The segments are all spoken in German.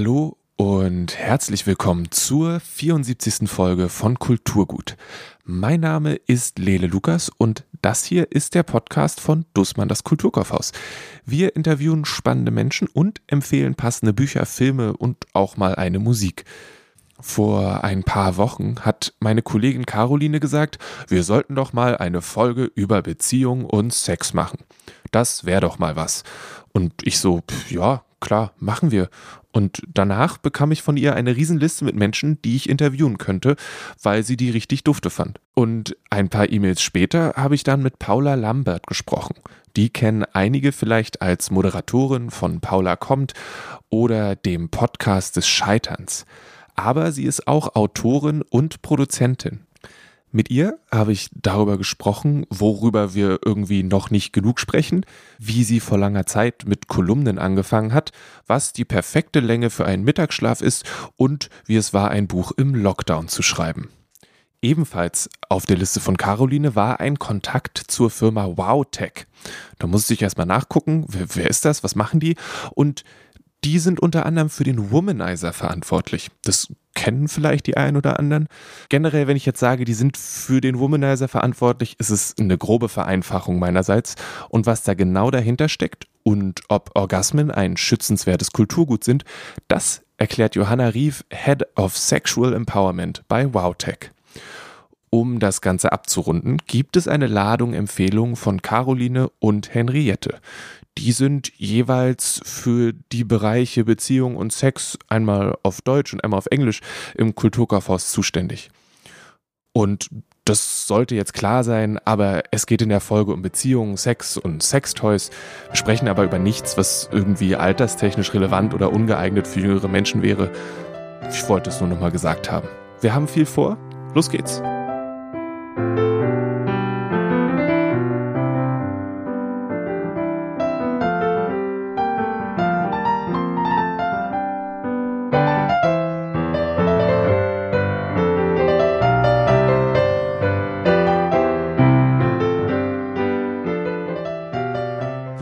Hallo und herzlich willkommen zur 74. Folge von Kulturgut. Mein Name ist Lele Lukas und das hier ist der Podcast von Dussmann das Kulturkaufhaus. Wir interviewen spannende Menschen und empfehlen passende Bücher, Filme und auch mal eine Musik. Vor ein paar Wochen hat meine Kollegin Caroline gesagt, wir sollten doch mal eine Folge über Beziehung und Sex machen. Das wäre doch mal was. Und ich so, ja, klar, machen wir. Und danach bekam ich von ihr eine Riesenliste mit Menschen, die ich interviewen könnte, weil sie die richtig dufte fand. Und ein paar E-Mails später habe ich dann mit Paula Lambert gesprochen. Die kennen einige vielleicht als Moderatorin von Paula kommt oder dem Podcast des Scheiterns. Aber sie ist auch Autorin und Produzentin. Mit ihr habe ich darüber gesprochen, worüber wir irgendwie noch nicht genug sprechen, wie sie vor langer Zeit mit Kolumnen angefangen hat, was die perfekte Länge für einen Mittagsschlaf ist und wie es war, ein Buch im Lockdown zu schreiben. Ebenfalls auf der Liste von Caroline war ein Kontakt zur Firma WowTech. Da musste ich erstmal nachgucken, wer, wer ist das, was machen die und die sind unter anderem für den Womanizer verantwortlich. Das kennen vielleicht die einen oder anderen. Generell, wenn ich jetzt sage, die sind für den Womanizer verantwortlich, ist es eine grobe Vereinfachung meinerseits. Und was da genau dahinter steckt und ob Orgasmen ein schützenswertes Kulturgut sind, das erklärt Johanna Rief, Head of Sexual Empowerment bei WowTech. Um das Ganze abzurunden, gibt es eine Ladung Empfehlungen von Caroline und Henriette die sind jeweils für die Bereiche Beziehung und Sex einmal auf Deutsch und einmal auf Englisch im Kulturkaufhaus zuständig. Und das sollte jetzt klar sein, aber es geht in der Folge um Beziehungen, Sex und Sextoys. Wir sprechen aber über nichts, was irgendwie alterstechnisch relevant oder ungeeignet für jüngere Menschen wäre. Ich wollte es nur nochmal gesagt haben. Wir haben viel vor. Los geht's.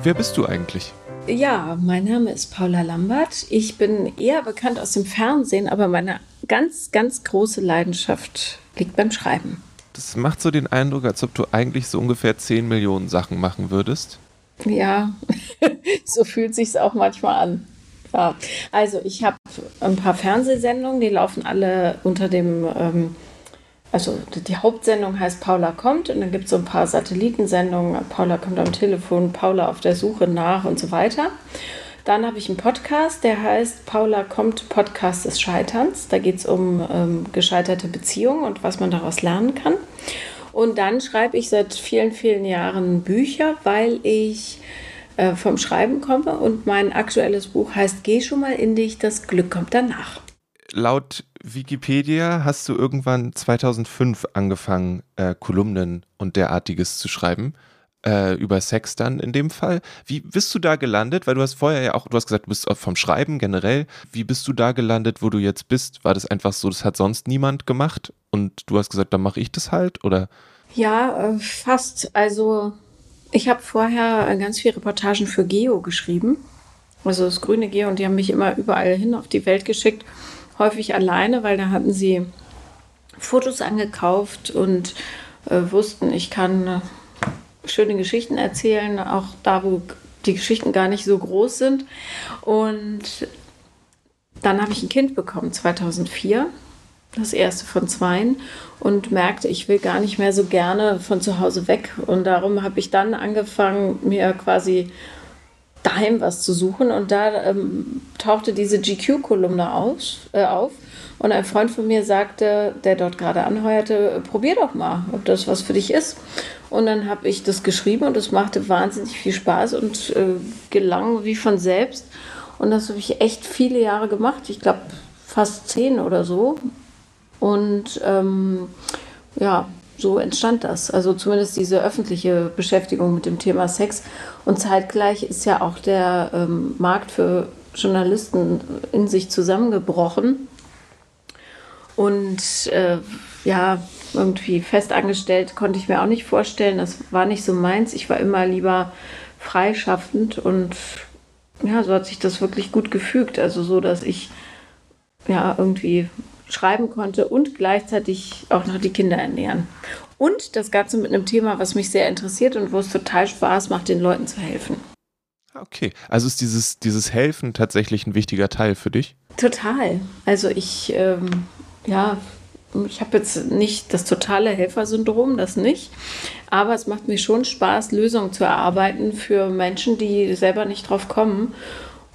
Wer bist du eigentlich? Ja, mein Name ist Paula Lambert. Ich bin eher bekannt aus dem Fernsehen, aber meine ganz, ganz große Leidenschaft liegt beim Schreiben. Das macht so den Eindruck, als ob du eigentlich so ungefähr 10 Millionen Sachen machen würdest. Ja, so fühlt sich auch manchmal an. Ja. Also ich habe ein paar Fernsehsendungen, die laufen alle unter dem ähm, also die Hauptsendung heißt Paula kommt und dann gibt es so ein paar Satellitensendungen. Paula kommt am Telefon, Paula auf der Suche nach und so weiter. Dann habe ich einen Podcast, der heißt Paula kommt Podcast des Scheiterns. Da geht es um ähm, gescheiterte Beziehungen und was man daraus lernen kann. Und dann schreibe ich seit vielen, vielen Jahren Bücher, weil ich äh, vom Schreiben komme und mein aktuelles Buch heißt Geh schon mal in dich, das Glück kommt danach. Laut Wikipedia hast du irgendwann 2005 angefangen, äh, Kolumnen und derartiges zu schreiben. Äh, über Sex dann in dem Fall. Wie bist du da gelandet? Weil du hast vorher ja auch, du hast gesagt, du bist vom Schreiben generell. Wie bist du da gelandet, wo du jetzt bist? War das einfach so, das hat sonst niemand gemacht und du hast gesagt, dann mache ich das halt? Oder? Ja, äh, fast. Also ich habe vorher ganz viele Reportagen für Geo geschrieben. Also das grüne Geo und die haben mich immer überall hin auf die Welt geschickt häufig alleine, weil da hatten sie Fotos angekauft und äh, wussten, ich kann äh, schöne Geschichten erzählen, auch da, wo die Geschichten gar nicht so groß sind. Und dann habe ich ein Kind bekommen, 2004, das erste von zweien, und merkte, ich will gar nicht mehr so gerne von zu Hause weg. Und darum habe ich dann angefangen, mir quasi daheim was zu suchen. Und da ähm, tauchte diese GQ-Kolumne äh, auf. Und ein Freund von mir sagte, der dort gerade anheuerte, probier doch mal, ob das was für dich ist. Und dann habe ich das geschrieben und es machte wahnsinnig viel Spaß und äh, gelang wie von selbst. Und das habe ich echt viele Jahre gemacht. Ich glaube fast zehn oder so. Und ähm, ja, so entstand das. Also zumindest diese öffentliche Beschäftigung mit dem Thema Sex. Und zeitgleich ist ja auch der ähm, Markt für Journalisten in sich zusammengebrochen. Und äh, ja, irgendwie festangestellt konnte ich mir auch nicht vorstellen. Das war nicht so meins. Ich war immer lieber freischaffend und ja, so hat sich das wirklich gut gefügt. Also so, dass ich ja irgendwie schreiben konnte und gleichzeitig auch noch die Kinder ernähren. Und das Ganze mit einem Thema, was mich sehr interessiert und wo es total Spaß macht, den Leuten zu helfen. Okay, also ist dieses, dieses Helfen tatsächlich ein wichtiger Teil für dich? Total. Also ich, ähm, ja, ich habe jetzt nicht das totale Helfersyndrom, das nicht. Aber es macht mir schon Spaß, Lösungen zu erarbeiten für Menschen, die selber nicht drauf kommen.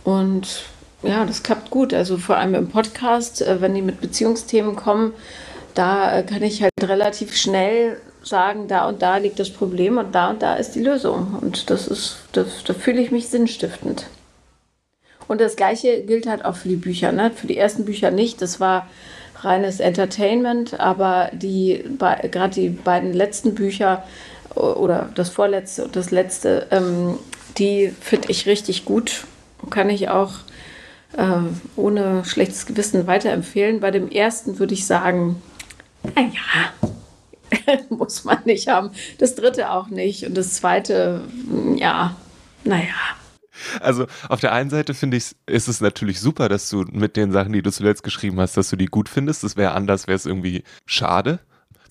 Und ja, das klappt gut. Also vor allem im Podcast, äh, wenn die mit Beziehungsthemen kommen, da äh, kann ich halt relativ schnell sagen, da und da liegt das Problem und da und da ist die Lösung. Und das ist, das, da fühle ich mich sinnstiftend. Und das Gleiche gilt halt auch für die Bücher. Ne? Für die ersten Bücher nicht. Das war reines Entertainment, aber die gerade die beiden letzten Bücher oder das vorletzte und das letzte, ähm, die finde ich richtig gut. Kann ich auch äh, ohne schlechtes Gewissen weiterempfehlen. Bei dem ersten würde ich sagen, naja, muss man nicht haben. Das dritte auch nicht. Und das zweite, ja, naja. Also auf der einen Seite finde ich, ist es natürlich super, dass du mit den Sachen, die du zuletzt geschrieben hast, dass du die gut findest. Das wäre anders, wäre es irgendwie schade.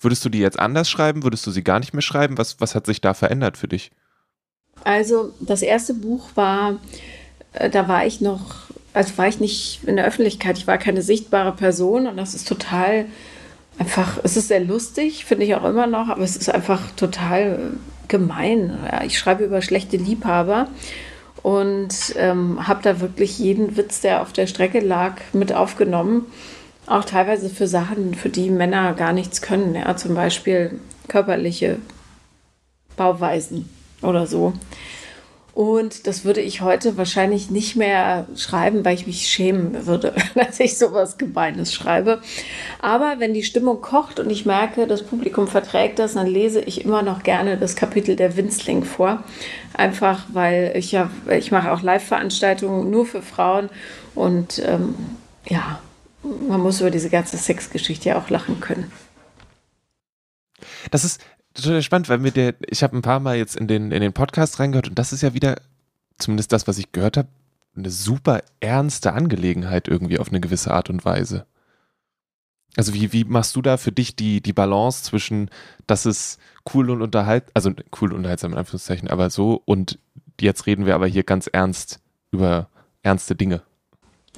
Würdest du die jetzt anders schreiben? Würdest du sie gar nicht mehr schreiben? Was, was hat sich da verändert für dich? Also das erste Buch war, äh, da war ich noch, also war ich nicht in der Öffentlichkeit, ich war keine sichtbare Person und das ist total einfach, es ist sehr lustig, finde ich auch immer noch, aber es ist einfach total gemein. Ich schreibe über schlechte Liebhaber und ähm, habe da wirklich jeden Witz, der auf der Strecke lag, mit aufgenommen. Auch teilweise für Sachen, für die Männer gar nichts können. Ja, zum Beispiel körperliche Bauweisen oder so. Und das würde ich heute wahrscheinlich nicht mehr schreiben, weil ich mich schämen würde, dass ich sowas Gemeines schreibe. Aber wenn die Stimmung kocht und ich merke, das Publikum verträgt das, dann lese ich immer noch gerne das Kapitel der Winzling vor. Einfach weil ich ja, ich mache auch Live-Veranstaltungen nur für Frauen und ähm, ja, man muss über diese ganze Sexgeschichte ja auch lachen können. Das ist, total spannend, weil mir der, ich habe ein paar Mal jetzt in den, in den Podcast reingehört und das ist ja wieder, zumindest das, was ich gehört habe, eine super ernste Angelegenheit irgendwie auf eine gewisse Art und Weise. Also wie, wie machst du da für dich die, die Balance zwischen, das ist cool und unterhalt, also cool und unterhaltsam in Anführungszeichen, aber so und jetzt reden wir aber hier ganz ernst über ernste Dinge.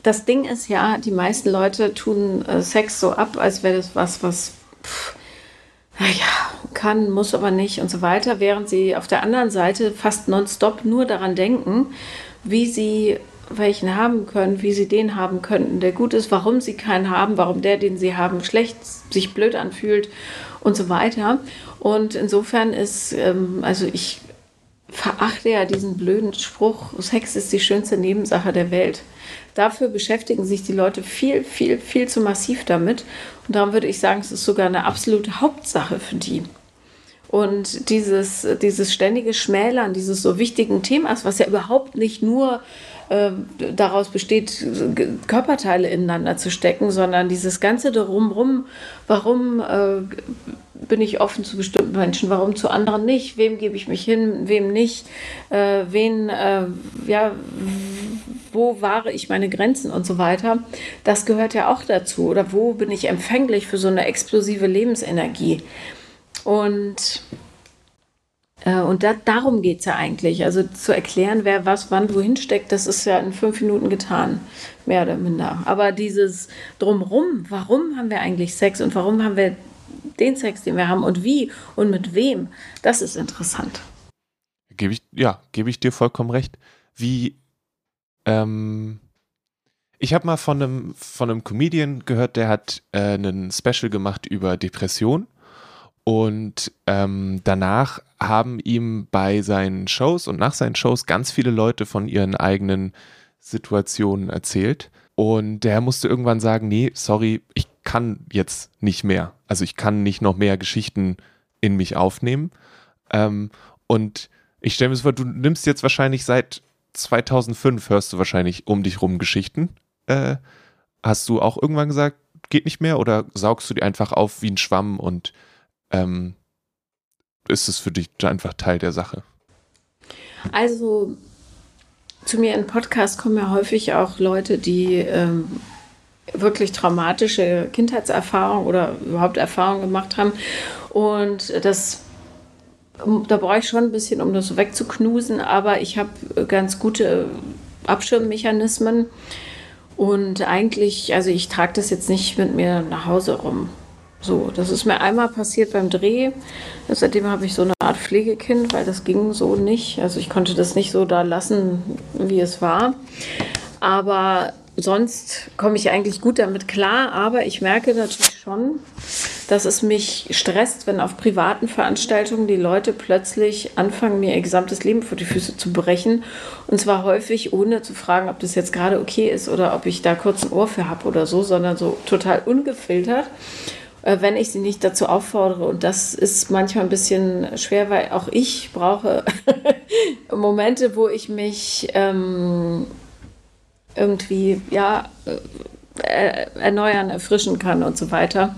Das Ding ist ja, die meisten Leute tun äh, Sex so ab, als wäre das was, was pff, ja, kann, muss aber nicht und so weiter, während sie auf der anderen Seite fast nonstop nur daran denken, wie sie welchen haben können, wie sie den haben könnten, der gut ist, warum sie keinen haben, warum der, den sie haben, schlecht sich blöd anfühlt und so weiter. Und insofern ist, ähm, also ich verachte ja diesen blöden Spruch, Sex ist die schönste Nebensache der Welt. Dafür beschäftigen sich die Leute viel, viel, viel zu massiv damit. Und darum würde ich sagen, es ist sogar eine absolute Hauptsache für die. Und dieses, dieses ständige Schmälern dieses so wichtigen Themas, was ja überhaupt nicht nur äh, daraus besteht, Körperteile ineinander zu stecken, sondern dieses ganze drumrum, warum äh, bin ich offen zu bestimmten Menschen, warum zu anderen nicht, wem gebe ich mich hin, wem nicht, äh, wen, äh, ja, wo wahre ich meine Grenzen und so weiter. Das gehört ja auch dazu. Oder wo bin ich empfänglich für so eine explosive Lebensenergie? Und äh, und da, darum geht es ja eigentlich. Also zu erklären, wer was wann wohin steckt, das ist ja in fünf Minuten getan, mehr oder minder. Aber dieses Drumrum, warum haben wir eigentlich Sex und warum haben wir den Sex, den wir haben und wie und mit wem, das ist interessant. Gebe ich, ja, gebe ich dir vollkommen recht. Wie, ähm, ich habe mal von einem, von einem Comedian gehört, der hat äh, einen Special gemacht über Depression und ähm, danach haben ihm bei seinen Shows und nach seinen Shows ganz viele Leute von ihren eigenen Situationen erzählt. Und der musste irgendwann sagen, nee, sorry, ich kann jetzt nicht mehr. Also ich kann nicht noch mehr Geschichten in mich aufnehmen. Ähm, und ich stelle mir vor, du nimmst jetzt wahrscheinlich seit 2005, hörst du wahrscheinlich um dich rum Geschichten. Äh, hast du auch irgendwann gesagt, geht nicht mehr oder saugst du die einfach auf wie ein Schwamm und ähm, ist es für dich einfach Teil der Sache? Also zu mir in Podcast kommen ja häufig auch Leute, die ähm, wirklich traumatische Kindheitserfahrungen oder überhaupt Erfahrungen gemacht haben. Und das da brauche ich schon ein bisschen, um das wegzuknusen, aber ich habe ganz gute Abschirmmechanismen. Und eigentlich, also ich trage das jetzt nicht mit mir nach Hause rum. So, das ist mir einmal passiert beim Dreh. Seitdem habe ich so eine Art Pflegekind, weil das ging so nicht. Also ich konnte das nicht so da lassen, wie es war. Aber sonst komme ich eigentlich gut damit klar. Aber ich merke natürlich schon, dass es mich stresst, wenn auf privaten Veranstaltungen die Leute plötzlich anfangen, mir ihr gesamtes Leben vor die Füße zu brechen. Und zwar häufig, ohne zu fragen, ob das jetzt gerade okay ist oder ob ich da kurz ein Ohr für habe oder so, sondern so total ungefiltert äh, wenn ich sie nicht dazu auffordere. Und das ist manchmal ein bisschen schwer, weil auch ich brauche Momente, wo ich mich ähm, irgendwie ja, äh, erneuern, erfrischen kann und so weiter.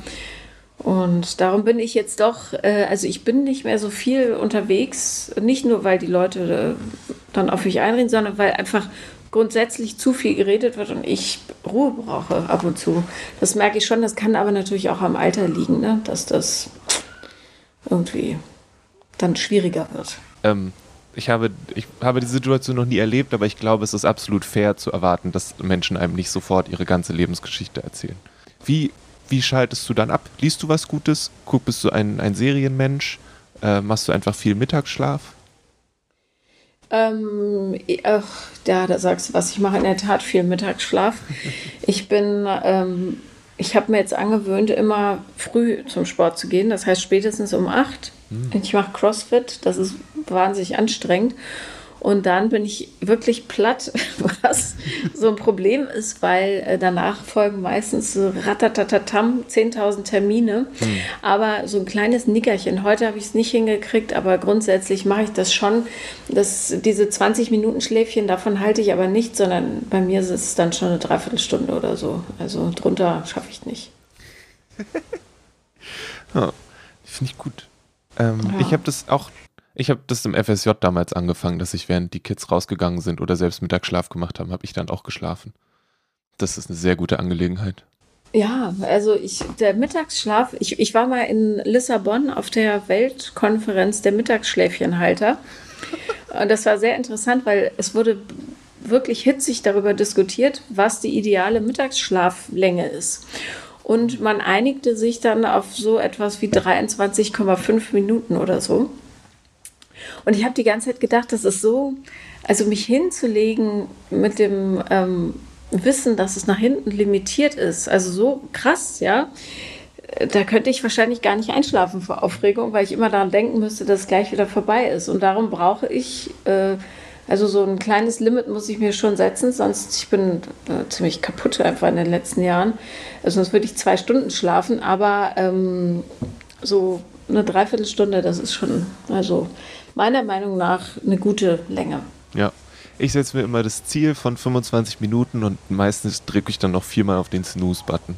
Und darum bin ich jetzt doch, äh, also ich bin nicht mehr so viel unterwegs, nicht nur weil die Leute äh, dann auf mich einreden, sondern weil einfach grundsätzlich zu viel geredet wird und ich Ruhe brauche ab und zu. Das merke ich schon, das kann aber natürlich auch am Alter liegen, ne? dass das irgendwie dann schwieriger wird. Ähm, ich, habe, ich habe die Situation noch nie erlebt, aber ich glaube, es ist absolut fair zu erwarten, dass Menschen einem nicht sofort ihre ganze Lebensgeschichte erzählen. Wie wie schaltest du dann ab? Liest du was Gutes? Guck, bist du ein, ein Serienmensch? Äh, machst du einfach viel Mittagsschlaf? Ähm, ach, ja, da sagst du was. Ich mache in der Tat viel Mittagsschlaf. Ich bin, ähm, ich habe mir jetzt angewöhnt, immer früh zum Sport zu gehen. Das heißt spätestens um acht. Hm. Ich mache CrossFit. Das ist wahnsinnig anstrengend. Und dann bin ich wirklich platt, was so ein Problem ist, weil äh, danach folgen meistens so ratatatatam 10.000 Termine. Hm. Aber so ein kleines Nickerchen. Heute habe ich es nicht hingekriegt, aber grundsätzlich mache ich das schon. Das, diese 20 Minuten Schläfchen, davon halte ich aber nicht, sondern bei mir ist es dann schon eine Dreiviertelstunde oder so. Also drunter schaffe ich nicht. ja, Finde ich gut. Ähm, ja. Ich habe das auch ich habe das im FSJ damals angefangen, dass ich, während die Kids rausgegangen sind oder selbst Mittagsschlaf gemacht haben, habe ich dann auch geschlafen. Das ist eine sehr gute Angelegenheit. Ja, also ich, der Mittagsschlaf, ich, ich war mal in Lissabon auf der Weltkonferenz der Mittagsschläfchenhalter. Und das war sehr interessant, weil es wurde wirklich hitzig darüber diskutiert, was die ideale Mittagsschlaflänge ist. Und man einigte sich dann auf so etwas wie 23,5 Minuten oder so. Und ich habe die ganze Zeit gedacht, das ist so, also mich hinzulegen mit dem ähm, Wissen, dass es nach hinten limitiert ist, also so krass, ja. Da könnte ich wahrscheinlich gar nicht einschlafen vor Aufregung, weil ich immer daran denken müsste, dass es gleich wieder vorbei ist. Und darum brauche ich, äh, also so ein kleines Limit muss ich mir schon setzen, sonst ich bin äh, ziemlich kaputt einfach in den letzten Jahren. Also sonst würde ich zwei Stunden schlafen, aber ähm, so eine Dreiviertelstunde, das ist schon, also meiner Meinung nach eine gute Länge. Ja. Ich setze mir immer das Ziel von 25 Minuten und meistens drücke ich dann noch viermal auf den Snooze-Button.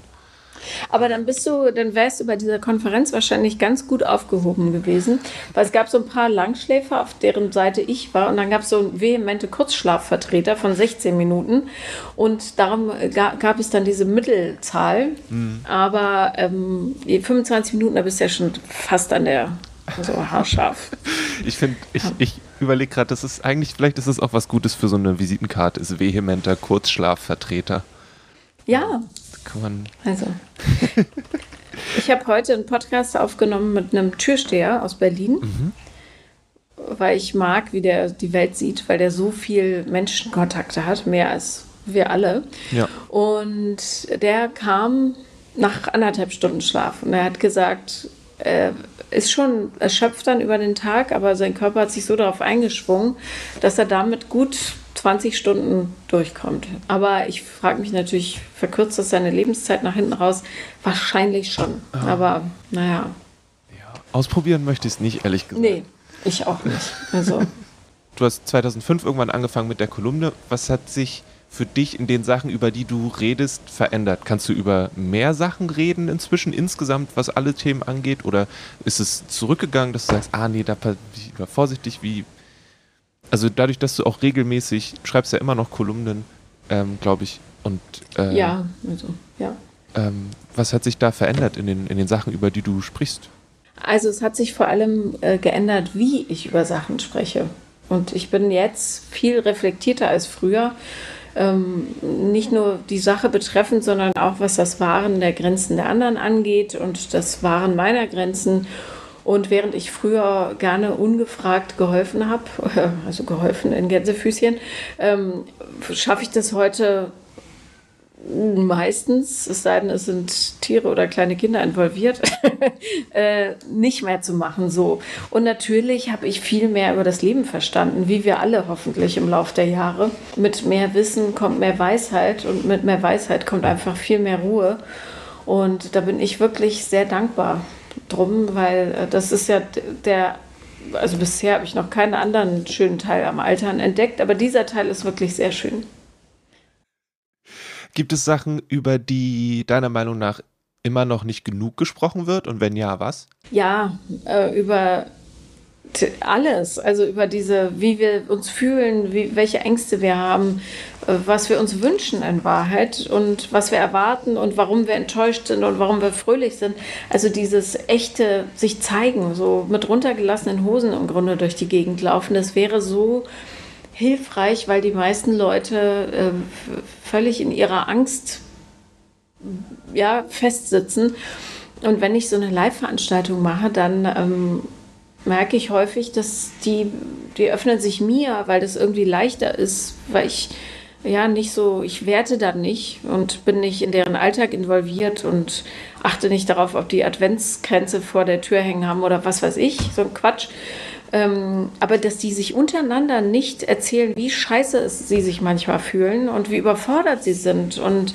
Aber dann bist du, dann wärst du bei dieser Konferenz wahrscheinlich ganz gut aufgehoben gewesen, weil es gab so ein paar Langschläfer, auf deren Seite ich war, und dann gab es so vehemente Kurzschlafvertreter von 16 Minuten und darum gab es dann diese Mittelzahl. Mhm. Aber ähm, 25 Minuten, da bist du ja schon fast an der so haarscharf. ich finde, ich, ich überlege gerade, das ist eigentlich, vielleicht ist es auch was Gutes für so eine Visitenkarte, ist vehementer Kurzschlafvertreter. Ja. Man. Also. ich habe heute einen Podcast aufgenommen mit einem Türsteher aus Berlin. Mhm. Weil ich mag, wie der die Welt sieht, weil der so viel Menschenkontakte hat, mehr als wir alle. Ja. Und der kam nach anderthalb Stunden Schlaf und er hat gesagt, äh, ist schon erschöpft dann über den Tag, aber sein Körper hat sich so darauf eingeschwungen, dass er damit gut 20 Stunden durchkommt. Aber ich frage mich natürlich, verkürzt das seine Lebenszeit nach hinten raus? Wahrscheinlich schon. Ah. Aber naja. Ja, ausprobieren möchte ich es nicht, ehrlich gesagt. Nee, ich auch nicht. Also. du hast 2005 irgendwann angefangen mit der Kolumne. Was hat sich für dich in den Sachen, über die du redest, verändert? Kannst du über mehr Sachen reden inzwischen insgesamt, was alle Themen angeht? Oder ist es zurückgegangen, dass du sagst, ah nee, da war vorsichtig, wie, also dadurch, dass du auch regelmäßig schreibst ja immer noch Kolumnen, ähm, glaube ich. Und äh, ja, also ja. Ähm, was hat sich da verändert in den, in den Sachen, über die du sprichst? Also es hat sich vor allem äh, geändert, wie ich über Sachen spreche. Und ich bin jetzt viel reflektierter als früher. Ähm, nicht nur die Sache betreffend, sondern auch was das Wahren der Grenzen der anderen angeht und das Wahren meiner Grenzen. Und während ich früher gerne ungefragt geholfen habe, also geholfen in Gänsefüßchen, ähm, schaffe ich das heute meistens, es sei denn, es sind Tiere oder kleine Kinder involviert, äh, nicht mehr zu machen so. Und natürlich habe ich viel mehr über das Leben verstanden, wie wir alle hoffentlich im Laufe der Jahre. Mit mehr Wissen kommt mehr Weisheit und mit mehr Weisheit kommt einfach viel mehr Ruhe. Und da bin ich wirklich sehr dankbar drum, weil äh, das ist ja der also bisher habe ich noch keinen anderen schönen Teil am Altern entdeckt, aber dieser Teil ist wirklich sehr schön. Gibt es Sachen, über die deiner Meinung nach immer noch nicht genug gesprochen wird? Und wenn ja, was? Ja, äh, über alles, also über diese, wie wir uns fühlen, wie, welche Ängste wir haben, was wir uns wünschen in Wahrheit und was wir erwarten und warum wir enttäuscht sind und warum wir fröhlich sind. Also dieses echte sich zeigen, so mit runtergelassenen Hosen im Grunde durch die Gegend laufen, das wäre so hilfreich, weil die meisten Leute äh, völlig in ihrer Angst ja, festsitzen. Und wenn ich so eine Live-Veranstaltung mache, dann ähm, merke ich häufig, dass die, die öffnen sich mir, weil das irgendwie leichter ist, weil ich ja nicht so, ich werte dann nicht und bin nicht in deren Alltag involviert und achte nicht darauf, ob die Adventskränze vor der Tür hängen haben oder was weiß ich, so ein Quatsch, ähm, aber dass die sich untereinander nicht erzählen, wie scheiße es sie sich manchmal fühlen und wie überfordert sie sind und,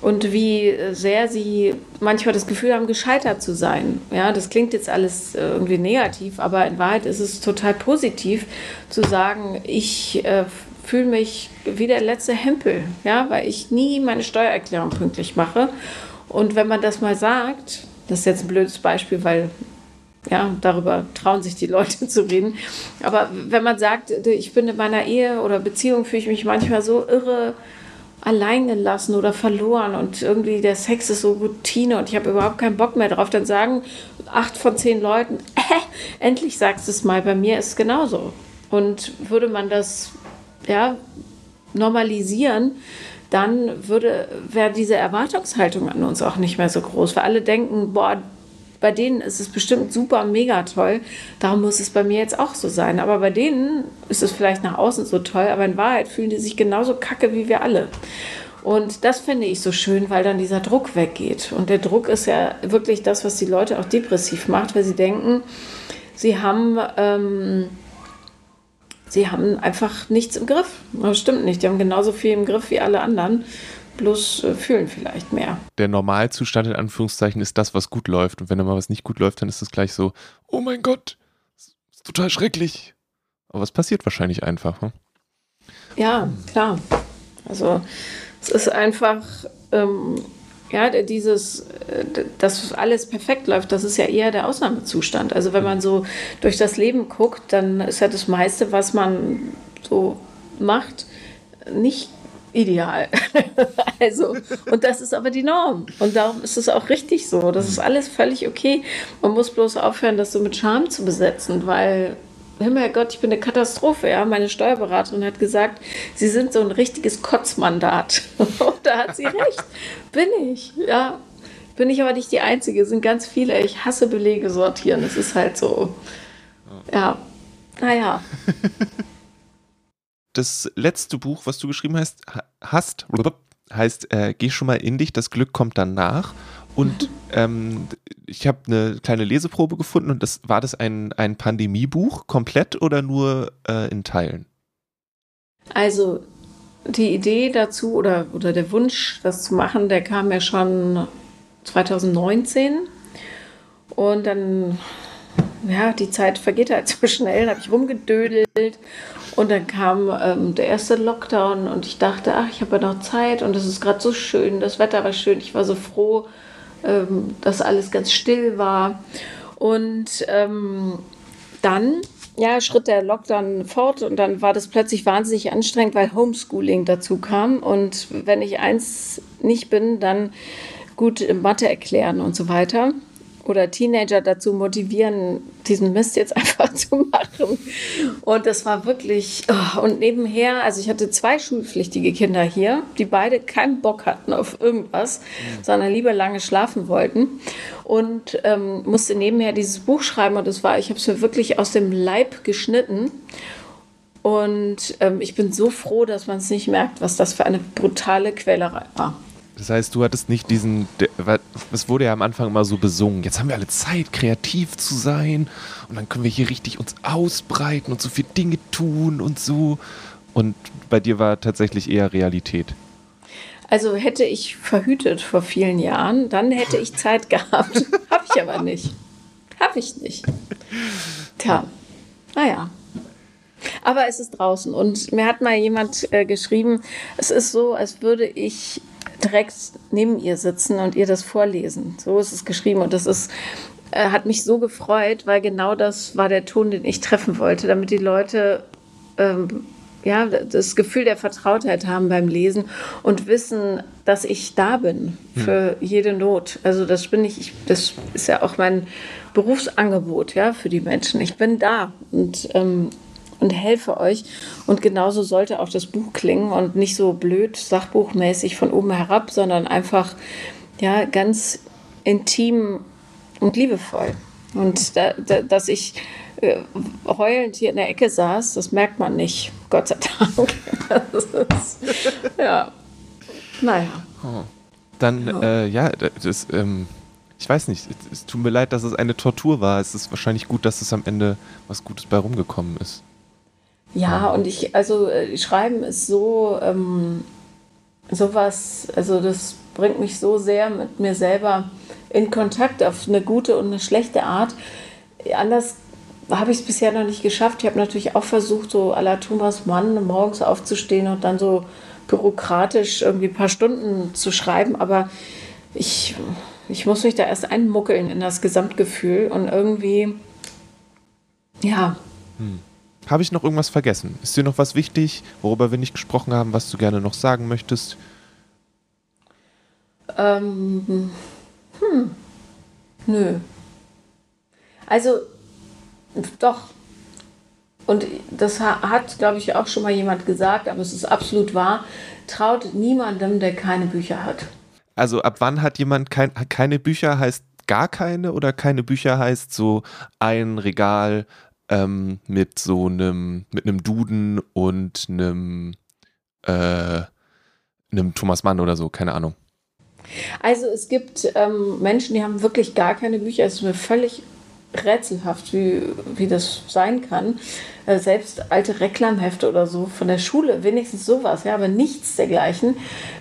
und wie sehr sie manchmal das Gefühl haben, gescheitert zu sein. Ja, das klingt jetzt alles äh, irgendwie negativ, aber in Wahrheit ist es total positiv zu sagen, ich äh, fühle mich wie der letzte Hempel, ja, weil ich nie meine Steuererklärung pünktlich mache. Und wenn man das mal sagt, das ist jetzt ein blödes Beispiel, weil ja, darüber trauen sich die Leute zu reden. Aber wenn man sagt, ich bin in meiner Ehe oder Beziehung, fühle ich mich manchmal so irre alleingelassen oder verloren und irgendwie der Sex ist so Routine und ich habe überhaupt keinen Bock mehr drauf, dann sagen acht von zehn Leuten, äh, endlich sagst du es mal, bei mir ist es genauso. Und würde man das ja, normalisieren, dann würde, wäre diese Erwartungshaltung an uns auch nicht mehr so groß, weil alle denken, boah, bei denen ist es bestimmt super, mega toll. Darum muss es bei mir jetzt auch so sein. Aber bei denen ist es vielleicht nach außen so toll, aber in Wahrheit fühlen die sich genauso kacke wie wir alle. Und das finde ich so schön, weil dann dieser Druck weggeht. Und der Druck ist ja wirklich das, was die Leute auch depressiv macht, weil sie denken, sie haben, ähm, sie haben einfach nichts im Griff. Das stimmt nicht. Die haben genauso viel im Griff wie alle anderen bloß äh, fühlen vielleicht mehr. Der Normalzustand in Anführungszeichen ist das, was gut läuft. Und wenn da mal was nicht gut läuft, dann ist es gleich so, oh mein Gott, ist total schrecklich. Aber es passiert wahrscheinlich einfach. Hm? Ja, klar. Also es ist einfach, ähm, ja, dieses, äh, dass alles perfekt läuft, das ist ja eher der Ausnahmezustand. Also wenn man so durch das Leben guckt, dann ist ja das meiste, was man so macht, nicht ideal. also, und das ist aber die Norm. Und darum ist es auch richtig so. Das ist alles völlig okay. Man muss bloß aufhören, das so mit Scham zu besetzen, weil, Gott, ich bin eine Katastrophe. Ja? Meine Steuerberaterin hat gesagt, Sie sind so ein richtiges Kotzmandat. und da hat sie recht. Bin ich, ja. Bin ich aber nicht die Einzige. Es sind ganz viele. Ich hasse Belege sortieren. Es ist halt so. Ja. Naja. das letzte Buch, was du geschrieben hast, hast heißt äh, Geh schon mal in dich, das Glück kommt danach. Und ähm, ich habe eine kleine Leseprobe gefunden und das war das ein, ein Pandemiebuch komplett oder nur äh, in Teilen? Also die Idee dazu oder, oder der Wunsch, das zu machen, der kam ja schon 2019. Und dann ja, die Zeit vergeht halt so schnell, habe ich rumgedödelt und dann kam ähm, der erste Lockdown und ich dachte, ach, ich habe ja noch Zeit und es ist gerade so schön, das Wetter war schön, ich war so froh, ähm, dass alles ganz still war und ähm, dann ja, schritt der Lockdown fort und dann war das plötzlich wahnsinnig anstrengend, weil Homeschooling dazu kam. Und wenn ich eins nicht bin, dann gut Mathe erklären und so weiter oder Teenager dazu motivieren, diesen Mist jetzt einfach zu machen. Und das war wirklich, oh, und nebenher, also ich hatte zwei schulpflichtige Kinder hier, die beide keinen Bock hatten auf irgendwas, mhm. sondern lieber lange schlafen wollten. Und ähm, musste nebenher dieses Buch schreiben und das war, ich habe es mir wirklich aus dem Leib geschnitten. Und ähm, ich bin so froh, dass man es nicht merkt, was das für eine brutale Quälerei war. Das heißt, du hattest nicht diesen, es wurde ja am Anfang immer so besungen, jetzt haben wir alle Zeit, kreativ zu sein und dann können wir hier richtig uns ausbreiten und so viele Dinge tun und so. Und bei dir war tatsächlich eher Realität. Also hätte ich verhütet vor vielen Jahren, dann hätte ich Zeit gehabt. Habe ich aber nicht. Habe ich nicht. Tja, naja. Aber es ist draußen und mir hat mal jemand äh, geschrieben, es ist so, als würde ich direkt neben ihr sitzen und ihr das vorlesen. So ist es geschrieben und das ist äh, hat mich so gefreut, weil genau das war der Ton, den ich treffen wollte, damit die Leute ähm, ja, das Gefühl der Vertrautheit haben beim Lesen und wissen, dass ich da bin für hm. jede Not. Also das bin ich, ich, das ist ja auch mein Berufsangebot, ja, für die Menschen. Ich bin da und ähm, und helfe euch. Und genauso sollte auch das Buch klingen und nicht so blöd sachbuchmäßig von oben herab, sondern einfach ja ganz intim und liebevoll. Und da, da, dass ich äh, heulend hier in der Ecke saß, das merkt man nicht, Gott sei Dank. ist, ja, naja. Oh. Dann, ja, äh, ja das, ähm, ich weiß nicht, es, es tut mir leid, dass es eine Tortur war. Es ist wahrscheinlich gut, dass es am Ende was Gutes bei rumgekommen ist. Ja, und ich, also äh, Schreiben ist so, ähm, sowas, also das bringt mich so sehr mit mir selber in Kontakt auf eine gute und eine schlechte Art. Anders habe ich es bisher noch nicht geschafft. Ich habe natürlich auch versucht, so à la Thomas Mann morgens aufzustehen und dann so bürokratisch irgendwie ein paar Stunden zu schreiben, aber ich, ich muss mich da erst einmuckeln in das Gesamtgefühl und irgendwie, ja. Hm. Habe ich noch irgendwas vergessen? Ist dir noch was wichtig, worüber wir nicht gesprochen haben, was du gerne noch sagen möchtest? Ähm, hm. Nö. Also, doch. Und das hat, glaube ich, auch schon mal jemand gesagt, aber es ist absolut wahr. Traut niemandem, der keine Bücher hat. Also, ab wann hat jemand kein, keine Bücher? Heißt gar keine oder keine Bücher heißt so ein Regal ähm, mit so einem, mit einem Duden und einem, äh, einem Thomas Mann oder so, keine Ahnung. Also es gibt ähm, Menschen, die haben wirklich gar keine Bücher. Es ist mir völlig rätselhaft, wie, wie das sein kann. Äh, selbst alte Reklamhefte oder so von der Schule, wenigstens sowas, ja, aber nichts dergleichen.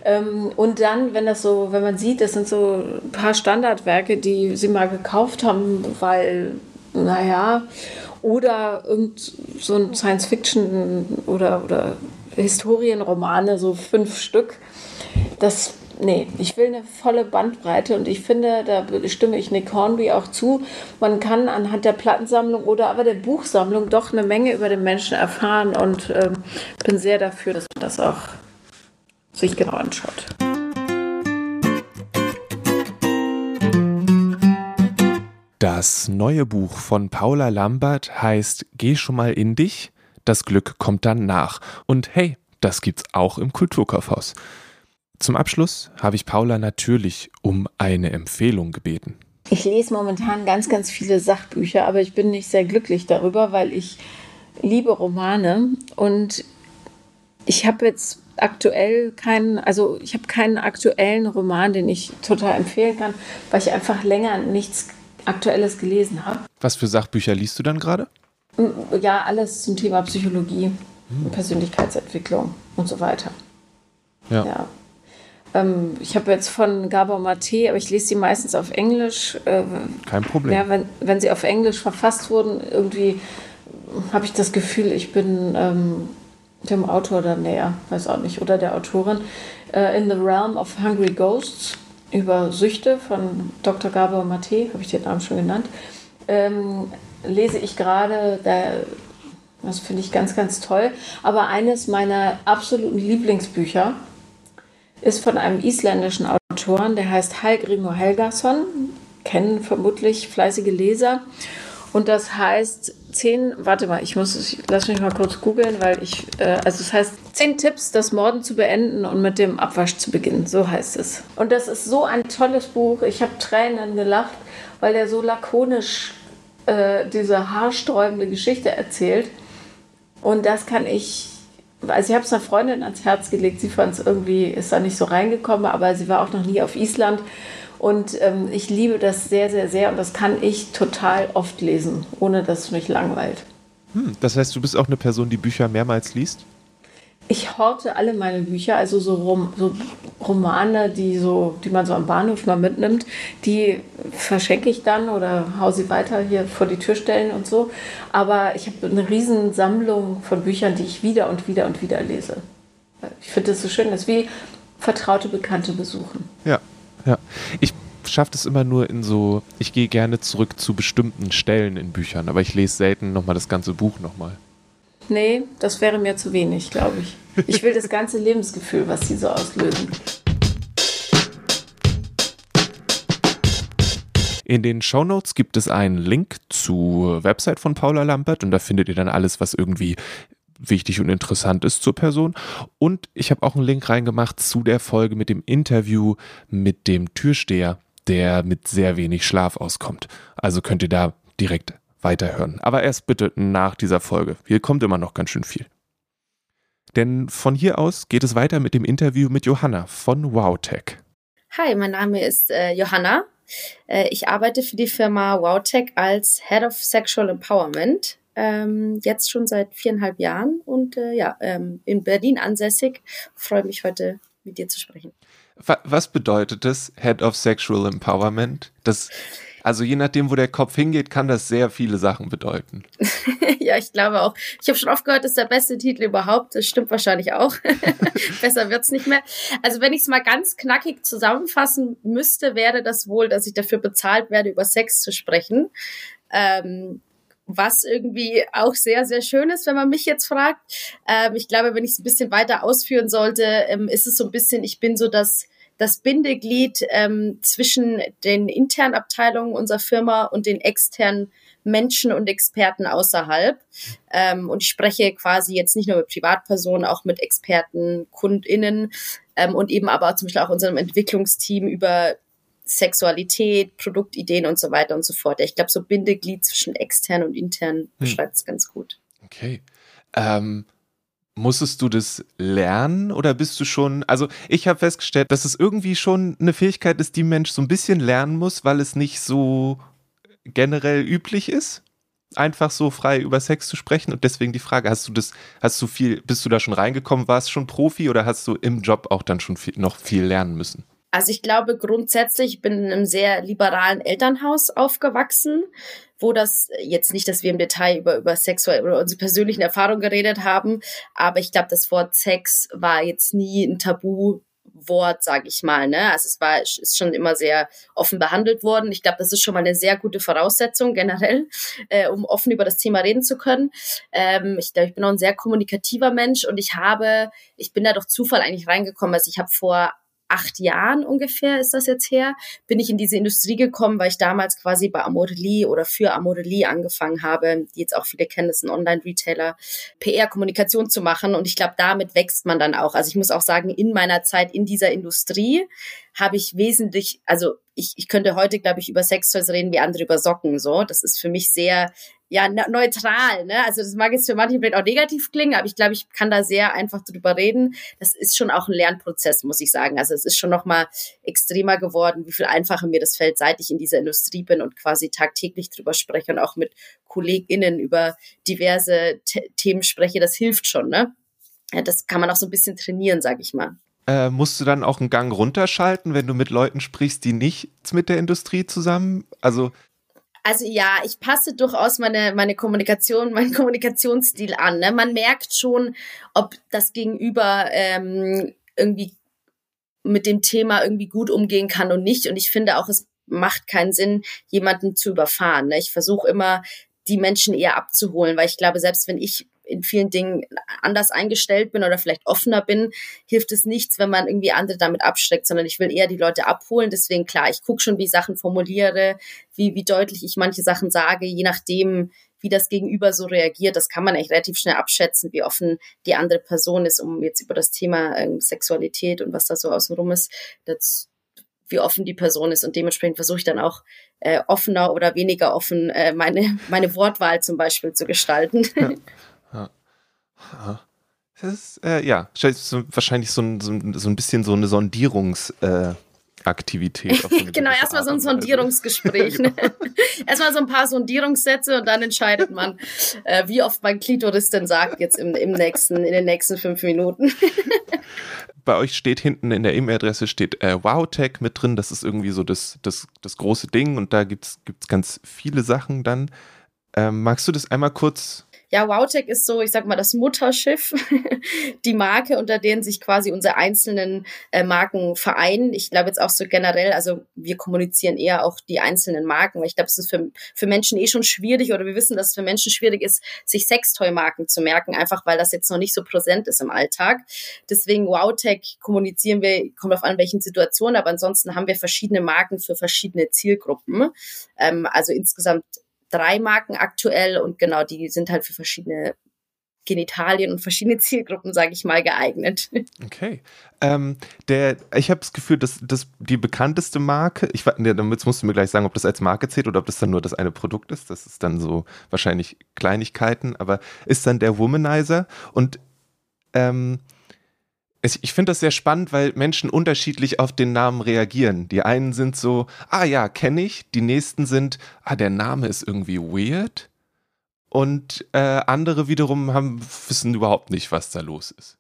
Ähm, und dann, wenn das so, wenn man sieht, das sind so ein paar Standardwerke, die sie mal gekauft haben, weil, naja, oder irgend so ein Science-Fiction oder, oder Historienromane, so fünf Stück. Das, nee, ich will eine volle Bandbreite und ich finde, da stimme ich Nick Hornby auch zu, man kann anhand der Plattensammlung oder aber der Buchsammlung doch eine Menge über den Menschen erfahren und ähm, bin sehr dafür, dass man das auch sich genau anschaut. Das neue Buch von Paula Lambert heißt Geh schon mal in dich, das Glück kommt dann nach. Und hey, das gibt's auch im Kulturkaufhaus. Zum Abschluss habe ich Paula natürlich um eine Empfehlung gebeten. Ich lese momentan ganz, ganz viele Sachbücher, aber ich bin nicht sehr glücklich darüber, weil ich liebe Romane und ich habe jetzt aktuell keinen, also ich habe keinen aktuellen Roman, den ich total empfehlen kann, weil ich einfach länger nichts Aktuelles gelesen habe. Was für Sachbücher liest du dann gerade? Ja, alles zum Thema Psychologie, hm. Persönlichkeitsentwicklung und so weiter. Ja. ja. Ähm, ich habe jetzt von Gabor Mate, aber ich lese sie meistens auf Englisch. Äh, Kein Problem. Ja, wenn, wenn sie auf Englisch verfasst wurden, irgendwie habe ich das Gefühl, ich bin ähm, dem Autor dann näher, weiß auch nicht, oder der Autorin. Uh, in the Realm of Hungry Ghosts über Süchte von Dr. Gabor Mate, habe ich den Namen schon genannt, ähm, lese ich gerade, da Das finde ich ganz, ganz toll. Aber eines meiner absoluten Lieblingsbücher ist von einem isländischen Autoren, der heißt Hallgrimur Helgason. Kennen vermutlich fleißige Leser. Und das heißt zehn, warte mal, ich muss, ich, lass mich mal kurz googeln, weil ich, äh, also es heißt zehn Tipps, das Morden zu beenden und mit dem Abwasch zu beginnen. So heißt es. Und das ist so ein tolles Buch. Ich habe Tränen gelacht, weil er so lakonisch äh, diese haarsträubende Geschichte erzählt. Und das kann ich, also ich habe es einer Freundin ans Herz gelegt. Sie fand es irgendwie, ist da nicht so reingekommen, aber sie war auch noch nie auf Island. Und ähm, ich liebe das sehr, sehr, sehr und das kann ich total oft lesen, ohne dass es mich langweilt. Hm, das heißt, du bist auch eine Person, die Bücher mehrmals liest? Ich horte alle meine Bücher, also so, Rom, so Romane, die, so, die man so am Bahnhof mal mitnimmt, die verschenke ich dann oder hau sie weiter hier vor die Tür stellen und so. Aber ich habe eine riesen Sammlung von Büchern, die ich wieder und wieder und wieder lese. Ich finde das so schön, das ist wie vertraute Bekannte besuchen. Ja, ja. Ich schaffe das immer nur in so, ich gehe gerne zurück zu bestimmten Stellen in Büchern, aber ich lese selten nochmal das ganze Buch nochmal. Nee, das wäre mir zu wenig, glaube ich. Ich will das ganze Lebensgefühl, was sie so auslösen. In den Shownotes gibt es einen Link zur Website von Paula Lambert und da findet ihr dann alles, was irgendwie wichtig und interessant ist zur Person. Und ich habe auch einen Link reingemacht zu der Folge mit dem Interview mit dem Türsteher, der mit sehr wenig Schlaf auskommt. Also könnt ihr da direkt weiterhören. Aber erst bitte nach dieser Folge. Hier kommt immer noch ganz schön viel. Denn von hier aus geht es weiter mit dem Interview mit Johanna von WowTech. Hi, mein Name ist äh, Johanna. Äh, ich arbeite für die Firma WowTech als Head of Sexual Empowerment ähm, jetzt schon seit viereinhalb Jahren und äh, ja, ähm, in Berlin ansässig. Freue mich heute mit dir zu sprechen. Was bedeutet das, Head of Sexual Empowerment? Das, also je nachdem, wo der Kopf hingeht, kann das sehr viele Sachen bedeuten. ja, ich glaube auch. Ich habe schon oft gehört, das ist der beste Titel überhaupt. Das stimmt wahrscheinlich auch. Besser wird's nicht mehr. Also wenn ich es mal ganz knackig zusammenfassen müsste, wäre das wohl, dass ich dafür bezahlt werde, über Sex zu sprechen. Ähm, was irgendwie auch sehr, sehr schön ist, wenn man mich jetzt fragt. Ähm, ich glaube, wenn ich es ein bisschen weiter ausführen sollte, ähm, ist es so ein bisschen, ich bin so das, das Bindeglied ähm, zwischen den internen Abteilungen unserer Firma und den externen Menschen und Experten außerhalb. Ähm, und ich spreche quasi jetzt nicht nur mit Privatpersonen, auch mit Experten, KundInnen ähm, und eben aber zum Beispiel auch unserem Entwicklungsteam über Sexualität, Produktideen und so weiter und so fort. Ich glaube, so Bindeglied zwischen extern und intern hm. beschreibt es ganz gut. Okay. Ähm, musstest du das lernen oder bist du schon, also ich habe festgestellt, dass es irgendwie schon eine Fähigkeit ist, die Mensch so ein bisschen lernen muss, weil es nicht so generell üblich ist, einfach so frei über Sex zu sprechen und deswegen die Frage, hast du das, hast du viel, bist du da schon reingekommen, warst schon Profi oder hast du im Job auch dann schon viel, noch viel lernen müssen? Also ich glaube grundsätzlich, ich bin in einem sehr liberalen Elternhaus aufgewachsen, wo das jetzt nicht, dass wir im Detail über, über sexuelle oder unsere persönlichen Erfahrungen geredet haben, aber ich glaube, das Wort Sex war jetzt nie ein Tabu Wort, sage ich mal. Ne? Also es war ist schon immer sehr offen behandelt worden. Ich glaube, das ist schon mal eine sehr gute Voraussetzung generell, äh, um offen über das Thema reden zu können. Ähm, ich glaube, ich bin auch ein sehr kommunikativer Mensch und ich habe, ich bin da durch Zufall eigentlich reingekommen. Also ich habe vor acht Jahren ungefähr ist das jetzt her, bin ich in diese Industrie gekommen, weil ich damals quasi bei Amorelie oder für Amorelie angefangen habe, die jetzt auch viele kennen, das ist ein Online-Retailer, PR-Kommunikation zu machen. Und ich glaube, damit wächst man dann auch. Also ich muss auch sagen, in meiner Zeit in dieser Industrie habe ich wesentlich, also ich, ich könnte heute, glaube ich, über Sextoys reden wie andere über Socken. So, das ist für mich sehr ja neutral. Ne? Also das mag jetzt für manche vielleicht auch negativ klingen, aber ich glaube, ich kann da sehr einfach drüber reden. Das ist schon auch ein Lernprozess, muss ich sagen. Also es ist schon noch mal extremer geworden, wie viel einfacher mir das fällt, seit ich in dieser Industrie bin und quasi tagtäglich drüber spreche und auch mit KollegInnen über diverse Themen spreche. Das hilft schon. Ne? Ja, das kann man auch so ein bisschen trainieren, sag ich mal. Äh, musst du dann auch einen Gang runterschalten, wenn du mit Leuten sprichst, die nicht mit der Industrie zusammen? Also also ja, ich passe durchaus meine, meine Kommunikation, meinen Kommunikationsstil an. Ne? Man merkt schon, ob das Gegenüber ähm, irgendwie mit dem Thema irgendwie gut umgehen kann und nicht. Und ich finde auch, es macht keinen Sinn, jemanden zu überfahren. Ne? Ich versuche immer, die Menschen eher abzuholen, weil ich glaube, selbst wenn ich in vielen Dingen anders eingestellt bin oder vielleicht offener bin, hilft es nichts, wenn man irgendwie andere damit abschreckt, sondern ich will eher die Leute abholen. Deswegen klar, ich gucke schon, wie ich Sachen formuliere, wie, wie deutlich ich manche Sachen sage, je nachdem, wie das Gegenüber so reagiert. Das kann man echt relativ schnell abschätzen, wie offen die andere Person ist, um jetzt über das Thema äh, Sexualität und was da so außenrum ist, das, wie offen die Person ist. Und dementsprechend versuche ich dann auch äh, offener oder weniger offen äh, meine, meine Wortwahl zum Beispiel zu gestalten. Ja. Das ist, äh, ja, wahrscheinlich so ein, so, ein, bisschen so eine Sondierungs- äh, Aktivität. genau, erstmal so ein Sondierungsgespräch. genau. erstmal so ein paar Sondierungssätze und dann entscheidet man, äh, wie oft mein Klitoris denn sagt jetzt im, im nächsten, in den nächsten fünf Minuten. Bei euch steht hinten in der E-Mail-Adresse steht äh, WowTech mit drin. Das ist irgendwie so das, das, das große Ding und da gibt es ganz viele Sachen dann. Ähm, magst du das einmal kurz ja, Wowtech ist so, ich sag mal, das Mutterschiff, die Marke, unter denen sich quasi unsere einzelnen äh, Marken vereinen. Ich glaube jetzt auch so generell, also wir kommunizieren eher auch die einzelnen Marken, weil ich glaube, es ist für, für Menschen eh schon schwierig oder wir wissen, dass es für Menschen schwierig ist, sich Sextoy-Marken zu merken, einfach weil das jetzt noch nicht so präsent ist im Alltag. Deswegen Wowtech kommunizieren wir, kommt auf an welchen Situationen, aber ansonsten haben wir verschiedene Marken für verschiedene Zielgruppen. Ähm, also insgesamt drei Marken aktuell und genau, die sind halt für verschiedene Genitalien und verschiedene Zielgruppen, sage ich mal, geeignet. Okay. Ähm, der, ich habe das Gefühl, dass, dass die bekannteste Marke, ich ja, damit musst du mir gleich sagen, ob das als Marke zählt oder ob das dann nur das eine Produkt ist. Das ist dann so wahrscheinlich Kleinigkeiten, aber ist dann der Womanizer und ähm, ich finde das sehr spannend, weil Menschen unterschiedlich auf den Namen reagieren. Die einen sind so, ah ja, kenne ich. Die nächsten sind, ah, der Name ist irgendwie weird. Und äh, andere wiederum haben, wissen überhaupt nicht, was da los ist.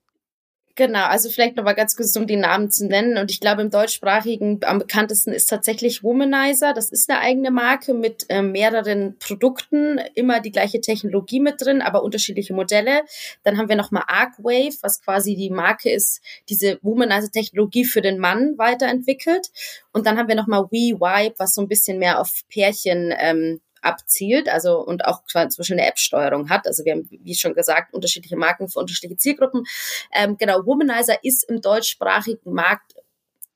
Genau, also vielleicht nochmal ganz kurz, um die Namen zu nennen. Und ich glaube, im deutschsprachigen am bekanntesten ist tatsächlich Womanizer. Das ist eine eigene Marke mit äh, mehreren Produkten, immer die gleiche Technologie mit drin, aber unterschiedliche Modelle. Dann haben wir nochmal Arcwave, was quasi die Marke ist, diese Womanizer-Technologie für den Mann weiterentwickelt. Und dann haben wir nochmal WeWipe, was so ein bisschen mehr auf Pärchen ähm, abzielt, also und auch zum Beispiel eine App-Steuerung hat. Also wir haben, wie schon gesagt, unterschiedliche Marken für unterschiedliche Zielgruppen. Ähm, genau, Womanizer ist im deutschsprachigen Markt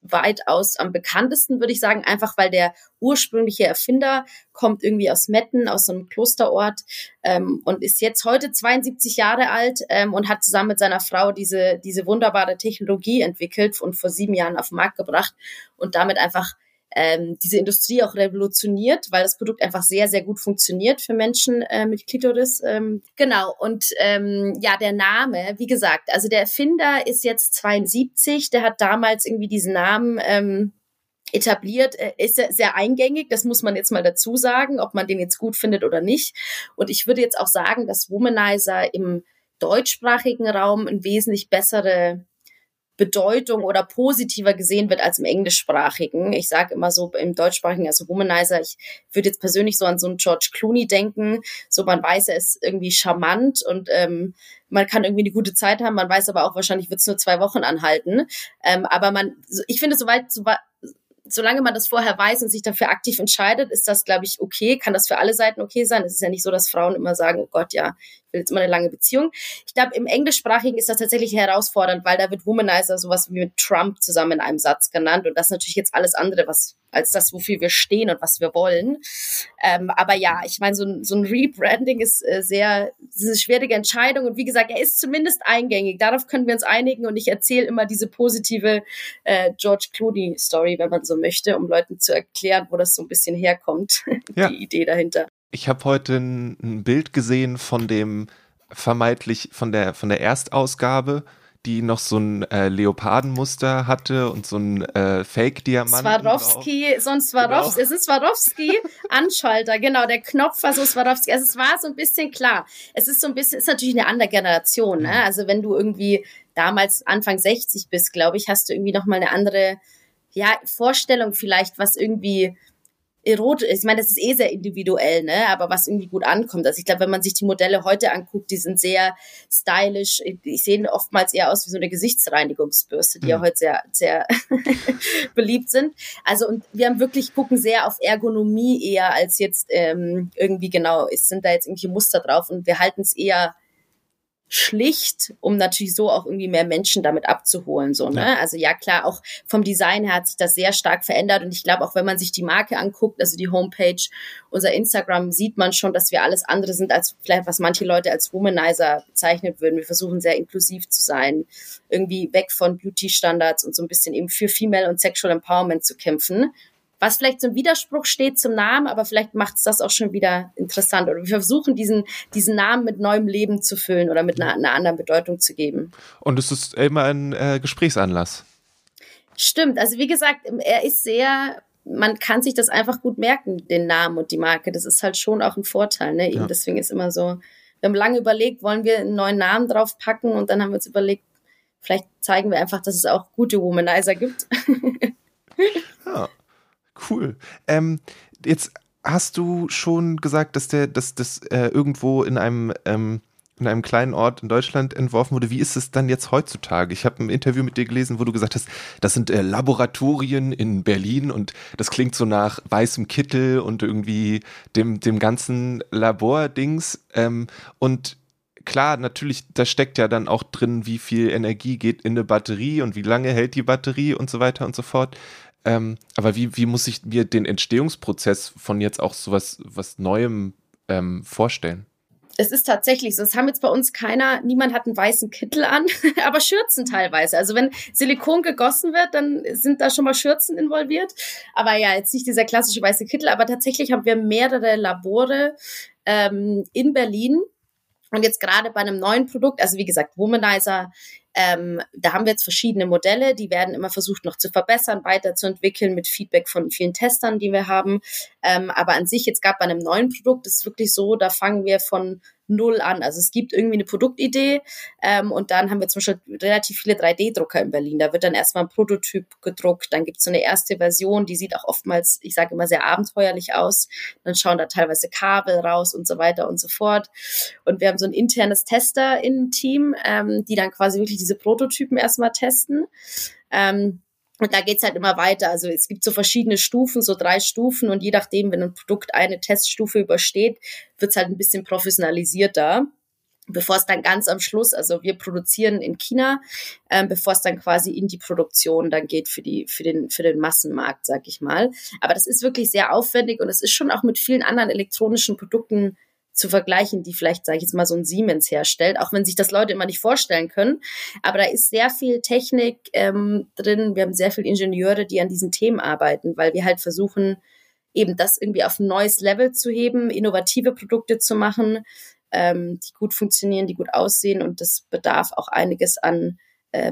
weitaus am bekanntesten, würde ich sagen, einfach weil der ursprüngliche Erfinder kommt irgendwie aus Metten, aus so einem Klosterort ähm, und ist jetzt heute 72 Jahre alt ähm, und hat zusammen mit seiner Frau diese, diese wunderbare Technologie entwickelt und vor sieben Jahren auf den Markt gebracht und damit einfach ähm, diese Industrie auch revolutioniert, weil das Produkt einfach sehr, sehr gut funktioniert für Menschen äh, mit Klitoris. Ähm, genau, und ähm, ja, der Name, wie gesagt, also der Erfinder ist jetzt 72, der hat damals irgendwie diesen Namen ähm, etabliert, ist sehr eingängig, das muss man jetzt mal dazu sagen, ob man den jetzt gut findet oder nicht. Und ich würde jetzt auch sagen, dass Womanizer im deutschsprachigen Raum ein wesentlich bessere Bedeutung oder positiver gesehen wird als im englischsprachigen. Ich sage immer so im deutschsprachigen, also Womanizer, ich würde jetzt persönlich so an so einen George Clooney denken. So man weiß, er ist irgendwie charmant und ähm, man kann irgendwie eine gute Zeit haben. Man weiß aber auch, wahrscheinlich wird es nur zwei Wochen anhalten. Ähm, aber man, ich finde, soweit, soweit solange man das vorher weiß und sich dafür aktiv entscheidet, ist das, glaube ich, okay. Kann das für alle Seiten okay sein? Es ist ja nicht so, dass Frauen immer sagen, oh Gott, ja, will jetzt immer eine lange Beziehung. Ich glaube, im Englischsprachigen ist das tatsächlich herausfordernd, weil da wird Womanizer sowas wie mit Trump zusammen in einem Satz genannt und das ist natürlich jetzt alles andere, was als das, wofür wir stehen und was wir wollen. Ähm, aber ja, ich meine, so, ein so ein Rebranding ist äh, sehr, ist eine schwierige Entscheidung und wie gesagt, er ist zumindest eingängig. Darauf können wir uns einigen und ich erzähle immer diese positive äh, George Clooney Story, wenn man so möchte, um Leuten zu erklären, wo das so ein bisschen herkommt, ja. die Idee dahinter. Ich habe heute ein, ein, Bild gesehen von dem vermeintlich von der von der Erstausgabe, die noch so ein äh, Leopardenmuster hatte und so ein äh, Fake-Diamant. Swarovski, so ein Swarovski, genau. es ist Swarovski-Anschalter, genau, der Knopf war so Swarovski. Also es war so ein bisschen klar. Es ist so ein bisschen, ist natürlich eine andere Generation, ne? Mhm. Also wenn du irgendwie damals Anfang 60 bist, glaube ich, hast du irgendwie nochmal eine andere, ja, Vorstellung vielleicht, was irgendwie erotisch ist. Ich meine, das ist eh sehr individuell, ne? Aber was irgendwie gut ankommt. Also ich glaube, wenn man sich die Modelle heute anguckt, die sind sehr stylisch. Ich sehe oftmals eher aus wie so eine Gesichtsreinigungsbürste, die mhm. ja heute sehr, sehr beliebt sind. Also und wir haben wirklich gucken sehr auf Ergonomie eher als jetzt ähm, irgendwie genau, es sind da jetzt irgendwelche Muster drauf und wir halten es eher schlicht, um natürlich so auch irgendwie mehr Menschen damit abzuholen. So, ne? Ja. Also ja, klar, auch vom Design her hat sich das sehr stark verändert. Und ich glaube, auch wenn man sich die Marke anguckt, also die Homepage, unser Instagram, sieht man schon, dass wir alles andere sind, als vielleicht, was manche Leute als Womanizer bezeichnet würden. Wir versuchen sehr inklusiv zu sein, irgendwie weg von Beauty-Standards und so ein bisschen eben für Female und Sexual Empowerment zu kämpfen was vielleicht zum Widerspruch steht zum Namen, aber vielleicht macht es das auch schon wieder interessant. Oder wir versuchen diesen, diesen Namen mit neuem Leben zu füllen oder mit einer, einer anderen Bedeutung zu geben. Und es ist immer ein äh, Gesprächsanlass. Stimmt, also wie gesagt, er ist sehr, man kann sich das einfach gut merken, den Namen und die Marke. Das ist halt schon auch ein Vorteil. Ne? Ja. Deswegen ist immer so, wir haben lange überlegt, wollen wir einen neuen Namen drauf packen und dann haben wir uns überlegt, vielleicht zeigen wir einfach, dass es auch gute Womanizer gibt. ja. Cool. Ähm, jetzt hast du schon gesagt, dass der, dass das äh, irgendwo in einem ähm, in einem kleinen Ort in Deutschland entworfen wurde. Wie ist es dann jetzt heutzutage? Ich habe ein Interview mit dir gelesen, wo du gesagt hast, das sind äh, Laboratorien in Berlin und das klingt so nach weißem Kittel und irgendwie dem, dem ganzen Labordings. Ähm, und klar, natürlich, da steckt ja dann auch drin, wie viel Energie geht in eine Batterie und wie lange hält die Batterie und so weiter und so fort. Ähm, aber wie, wie muss ich mir den Entstehungsprozess von jetzt auch so was, was Neuem ähm, vorstellen? Es ist tatsächlich so. Es haben jetzt bei uns keiner, niemand hat einen weißen Kittel an, aber Schürzen teilweise. Also wenn Silikon gegossen wird, dann sind da schon mal Schürzen involviert. Aber ja, jetzt nicht dieser klassische weiße Kittel, aber tatsächlich haben wir mehrere Labore ähm, in Berlin. Und jetzt gerade bei einem neuen Produkt, also wie gesagt, Womanizer ähm, da haben wir jetzt verschiedene Modelle, die werden immer versucht noch zu verbessern, weiterzuentwickeln mit Feedback von vielen Testern, die wir haben. Ähm, aber an sich jetzt gab bei einem neuen Produkt, ist wirklich so, da fangen wir von null an. Also es gibt irgendwie eine Produktidee ähm, und dann haben wir zum Beispiel relativ viele 3D-Drucker in Berlin. Da wird dann erstmal ein Prototyp gedruckt, dann gibt es so eine erste Version, die sieht auch oftmals, ich sage immer, sehr abenteuerlich aus. Dann schauen da teilweise Kabel raus und so weiter und so fort. Und wir haben so ein internes Tester-Team, ähm, die dann quasi wirklich diese Prototypen erstmal testen. Ähm, und da geht's halt immer weiter. Also es gibt so verschiedene Stufen, so drei Stufen und je nachdem, wenn ein Produkt eine Teststufe übersteht, wird's halt ein bisschen professionalisierter bevor es dann ganz am Schluss, also wir produzieren in China, ähm, bevor es dann quasi in die Produktion dann geht für die für den für den Massenmarkt, sag ich mal. Aber das ist wirklich sehr aufwendig und es ist schon auch mit vielen anderen elektronischen Produkten zu vergleichen, die vielleicht, sage ich jetzt mal, so ein Siemens herstellt, auch wenn sich das Leute immer nicht vorstellen können. Aber da ist sehr viel Technik ähm, drin. Wir haben sehr viele Ingenieure, die an diesen Themen arbeiten, weil wir halt versuchen, eben das irgendwie auf ein neues Level zu heben, innovative Produkte zu machen, ähm, die gut funktionieren, die gut aussehen. Und das bedarf auch einiges an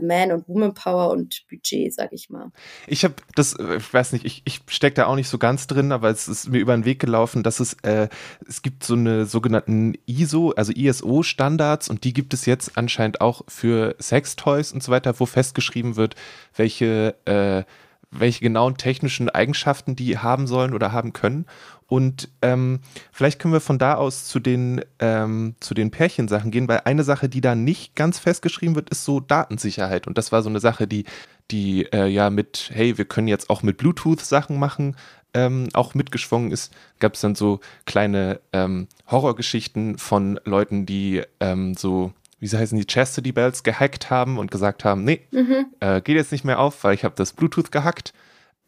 Man- und Woman-Power und Budget, sag ich mal. Ich habe das, äh, ich weiß nicht, ich, ich stecke da auch nicht so ganz drin, aber es ist mir über den Weg gelaufen, dass es, äh, es gibt so eine sogenannten ISO, also ISO-Standards und die gibt es jetzt anscheinend auch für Sextoys und so weiter, wo festgeschrieben wird, welche äh, welche genauen technischen Eigenschaften die haben sollen oder haben können. Und ähm, vielleicht können wir von da aus zu den, ähm, zu den Pärchensachen gehen, weil eine Sache, die da nicht ganz festgeschrieben wird, ist so Datensicherheit. Und das war so eine Sache, die, die äh, ja mit, hey, wir können jetzt auch mit Bluetooth Sachen machen, ähm, auch mitgeschwungen ist. Gab es dann so kleine ähm, Horrorgeschichten von Leuten, die ähm, so wie sie heißen, die Chastity Bells gehackt haben und gesagt haben, nee, mhm. äh, geht jetzt nicht mehr auf, weil ich habe das Bluetooth gehackt.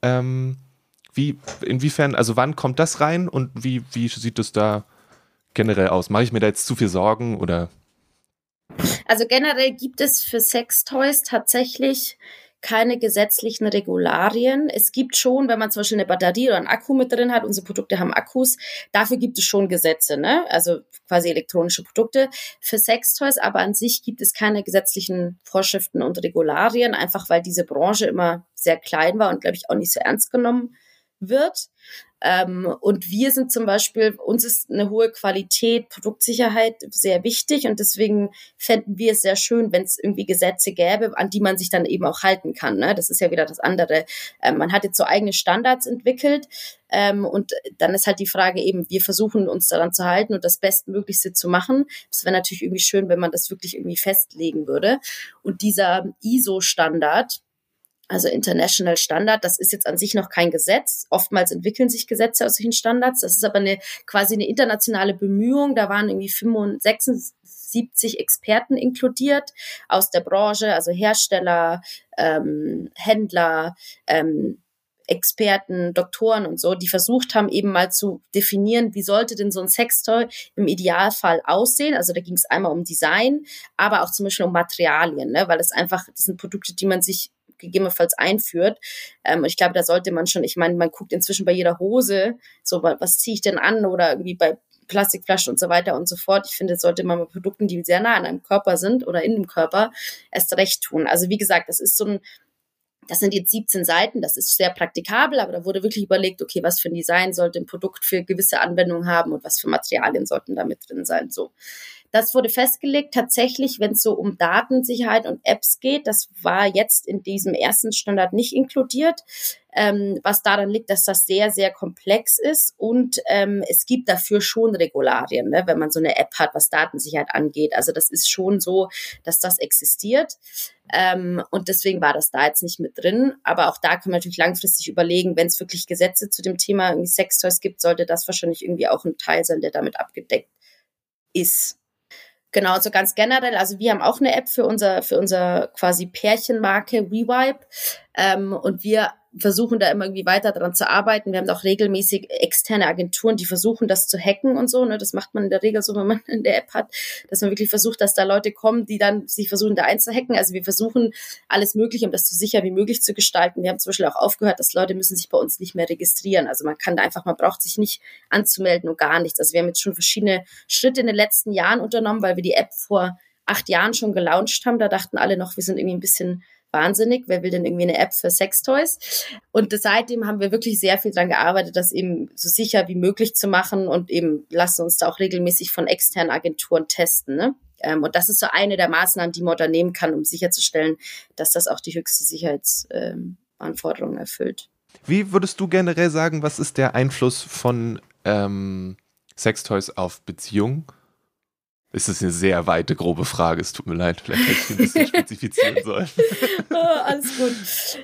Ähm, wie, inwiefern, also wann kommt das rein und wie, wie sieht es da generell aus? Mache ich mir da jetzt zu viel Sorgen oder? Also generell gibt es für Sextoys tatsächlich keine gesetzlichen Regularien. Es gibt schon, wenn man zum Beispiel eine Batterie oder einen Akku mit drin hat, unsere Produkte haben Akkus, dafür gibt es schon Gesetze, ne? Also quasi elektronische Produkte. Für Sextoys aber an sich gibt es keine gesetzlichen Vorschriften und Regularien, einfach weil diese Branche immer sehr klein war und, glaube ich, auch nicht so ernst genommen wird. Ähm, und wir sind zum Beispiel, uns ist eine hohe Qualität, Produktsicherheit sehr wichtig und deswegen fänden wir es sehr schön, wenn es irgendwie Gesetze gäbe, an die man sich dann eben auch halten kann. Ne? Das ist ja wieder das andere. Ähm, man hat jetzt so eigene Standards entwickelt ähm, und dann ist halt die Frage eben, wir versuchen uns daran zu halten und das Bestmöglichste zu machen. Es wäre natürlich irgendwie schön, wenn man das wirklich irgendwie festlegen würde. Und dieser ISO-Standard, also International Standard, das ist jetzt an sich noch kein Gesetz. Oftmals entwickeln sich Gesetze aus solchen Standards. Das ist aber eine quasi eine internationale Bemühung. Da waren irgendwie 65, 70 Experten inkludiert aus der Branche, also Hersteller, ähm, Händler, ähm, Experten, Doktoren und so, die versucht haben, eben mal zu definieren, wie sollte denn so ein Sextoy im Idealfall aussehen. Also da ging es einmal um Design, aber auch zum Beispiel um Materialien, ne? weil es einfach, das sind Produkte, die man sich gegebenenfalls einführt. Ähm, ich glaube, da sollte man schon, ich meine, man guckt inzwischen bei jeder Hose, so was ziehe ich denn an oder irgendwie bei Plastikflaschen und so weiter und so fort. Ich finde, das sollte man bei Produkten, die sehr nah an einem Körper sind oder in dem Körper, erst recht tun. Also wie gesagt, das ist so ein das sind jetzt 17 Seiten, das ist sehr praktikabel, aber da wurde wirklich überlegt, okay, was für ein Design sollte ein Produkt für gewisse Anwendungen haben und was für Materialien sollten da mit drin sein. So. Das wurde festgelegt tatsächlich, wenn es so um Datensicherheit und Apps geht. Das war jetzt in diesem ersten Standard nicht inkludiert, ähm, was daran liegt, dass das sehr, sehr komplex ist und ähm, es gibt dafür schon Regularien, ne, wenn man so eine App hat, was Datensicherheit angeht. Also das ist schon so, dass das existiert. Ähm, und deswegen war das da jetzt nicht mit drin. Aber auch da kann man natürlich langfristig überlegen, wenn es wirklich Gesetze zu dem Thema irgendwie Sextoys gibt, sollte das wahrscheinlich irgendwie auch ein Teil sein, der damit abgedeckt ist. Genau, so ganz generell. Also wir haben auch eine App für unser, für unser quasi Pärchenmarke Revibe. Ähm, und wir versuchen da immer irgendwie weiter dran zu arbeiten. Wir haben auch regelmäßig externe Agenturen, die versuchen, das zu hacken und so. Ne? Das macht man in der Regel so, wenn man in der App hat, dass man wirklich versucht, dass da Leute kommen, die dann sich versuchen, da einzuhacken. Also wir versuchen alles Mögliche, um das so sicher wie möglich zu gestalten. Wir haben zum Beispiel auch aufgehört, dass Leute müssen sich bei uns nicht mehr registrieren. Also man kann da einfach, man braucht sich nicht anzumelden und gar nichts. Also wir haben jetzt schon verschiedene Schritte in den letzten Jahren unternommen, weil wir die App vor acht Jahren schon gelauncht haben. Da dachten alle noch, wir sind irgendwie ein bisschen wahnsinnig. Wer will denn irgendwie eine App für Sextoys? Und seitdem haben wir wirklich sehr viel dran gearbeitet, das eben so sicher wie möglich zu machen und eben lassen uns da auch regelmäßig von externen Agenturen testen. Ne? Ähm, und das ist so eine der Maßnahmen, die man unternehmen kann, um sicherzustellen, dass das auch die höchste Sicherheitsanforderungen ähm, erfüllt. Wie würdest du generell sagen, was ist der Einfluss von ähm, Sextoys auf Beziehungen? Ist das eine sehr weite, grobe Frage. Es tut mir leid, vielleicht hätte ich ein bisschen spezifizieren sollen. oh, alles gut.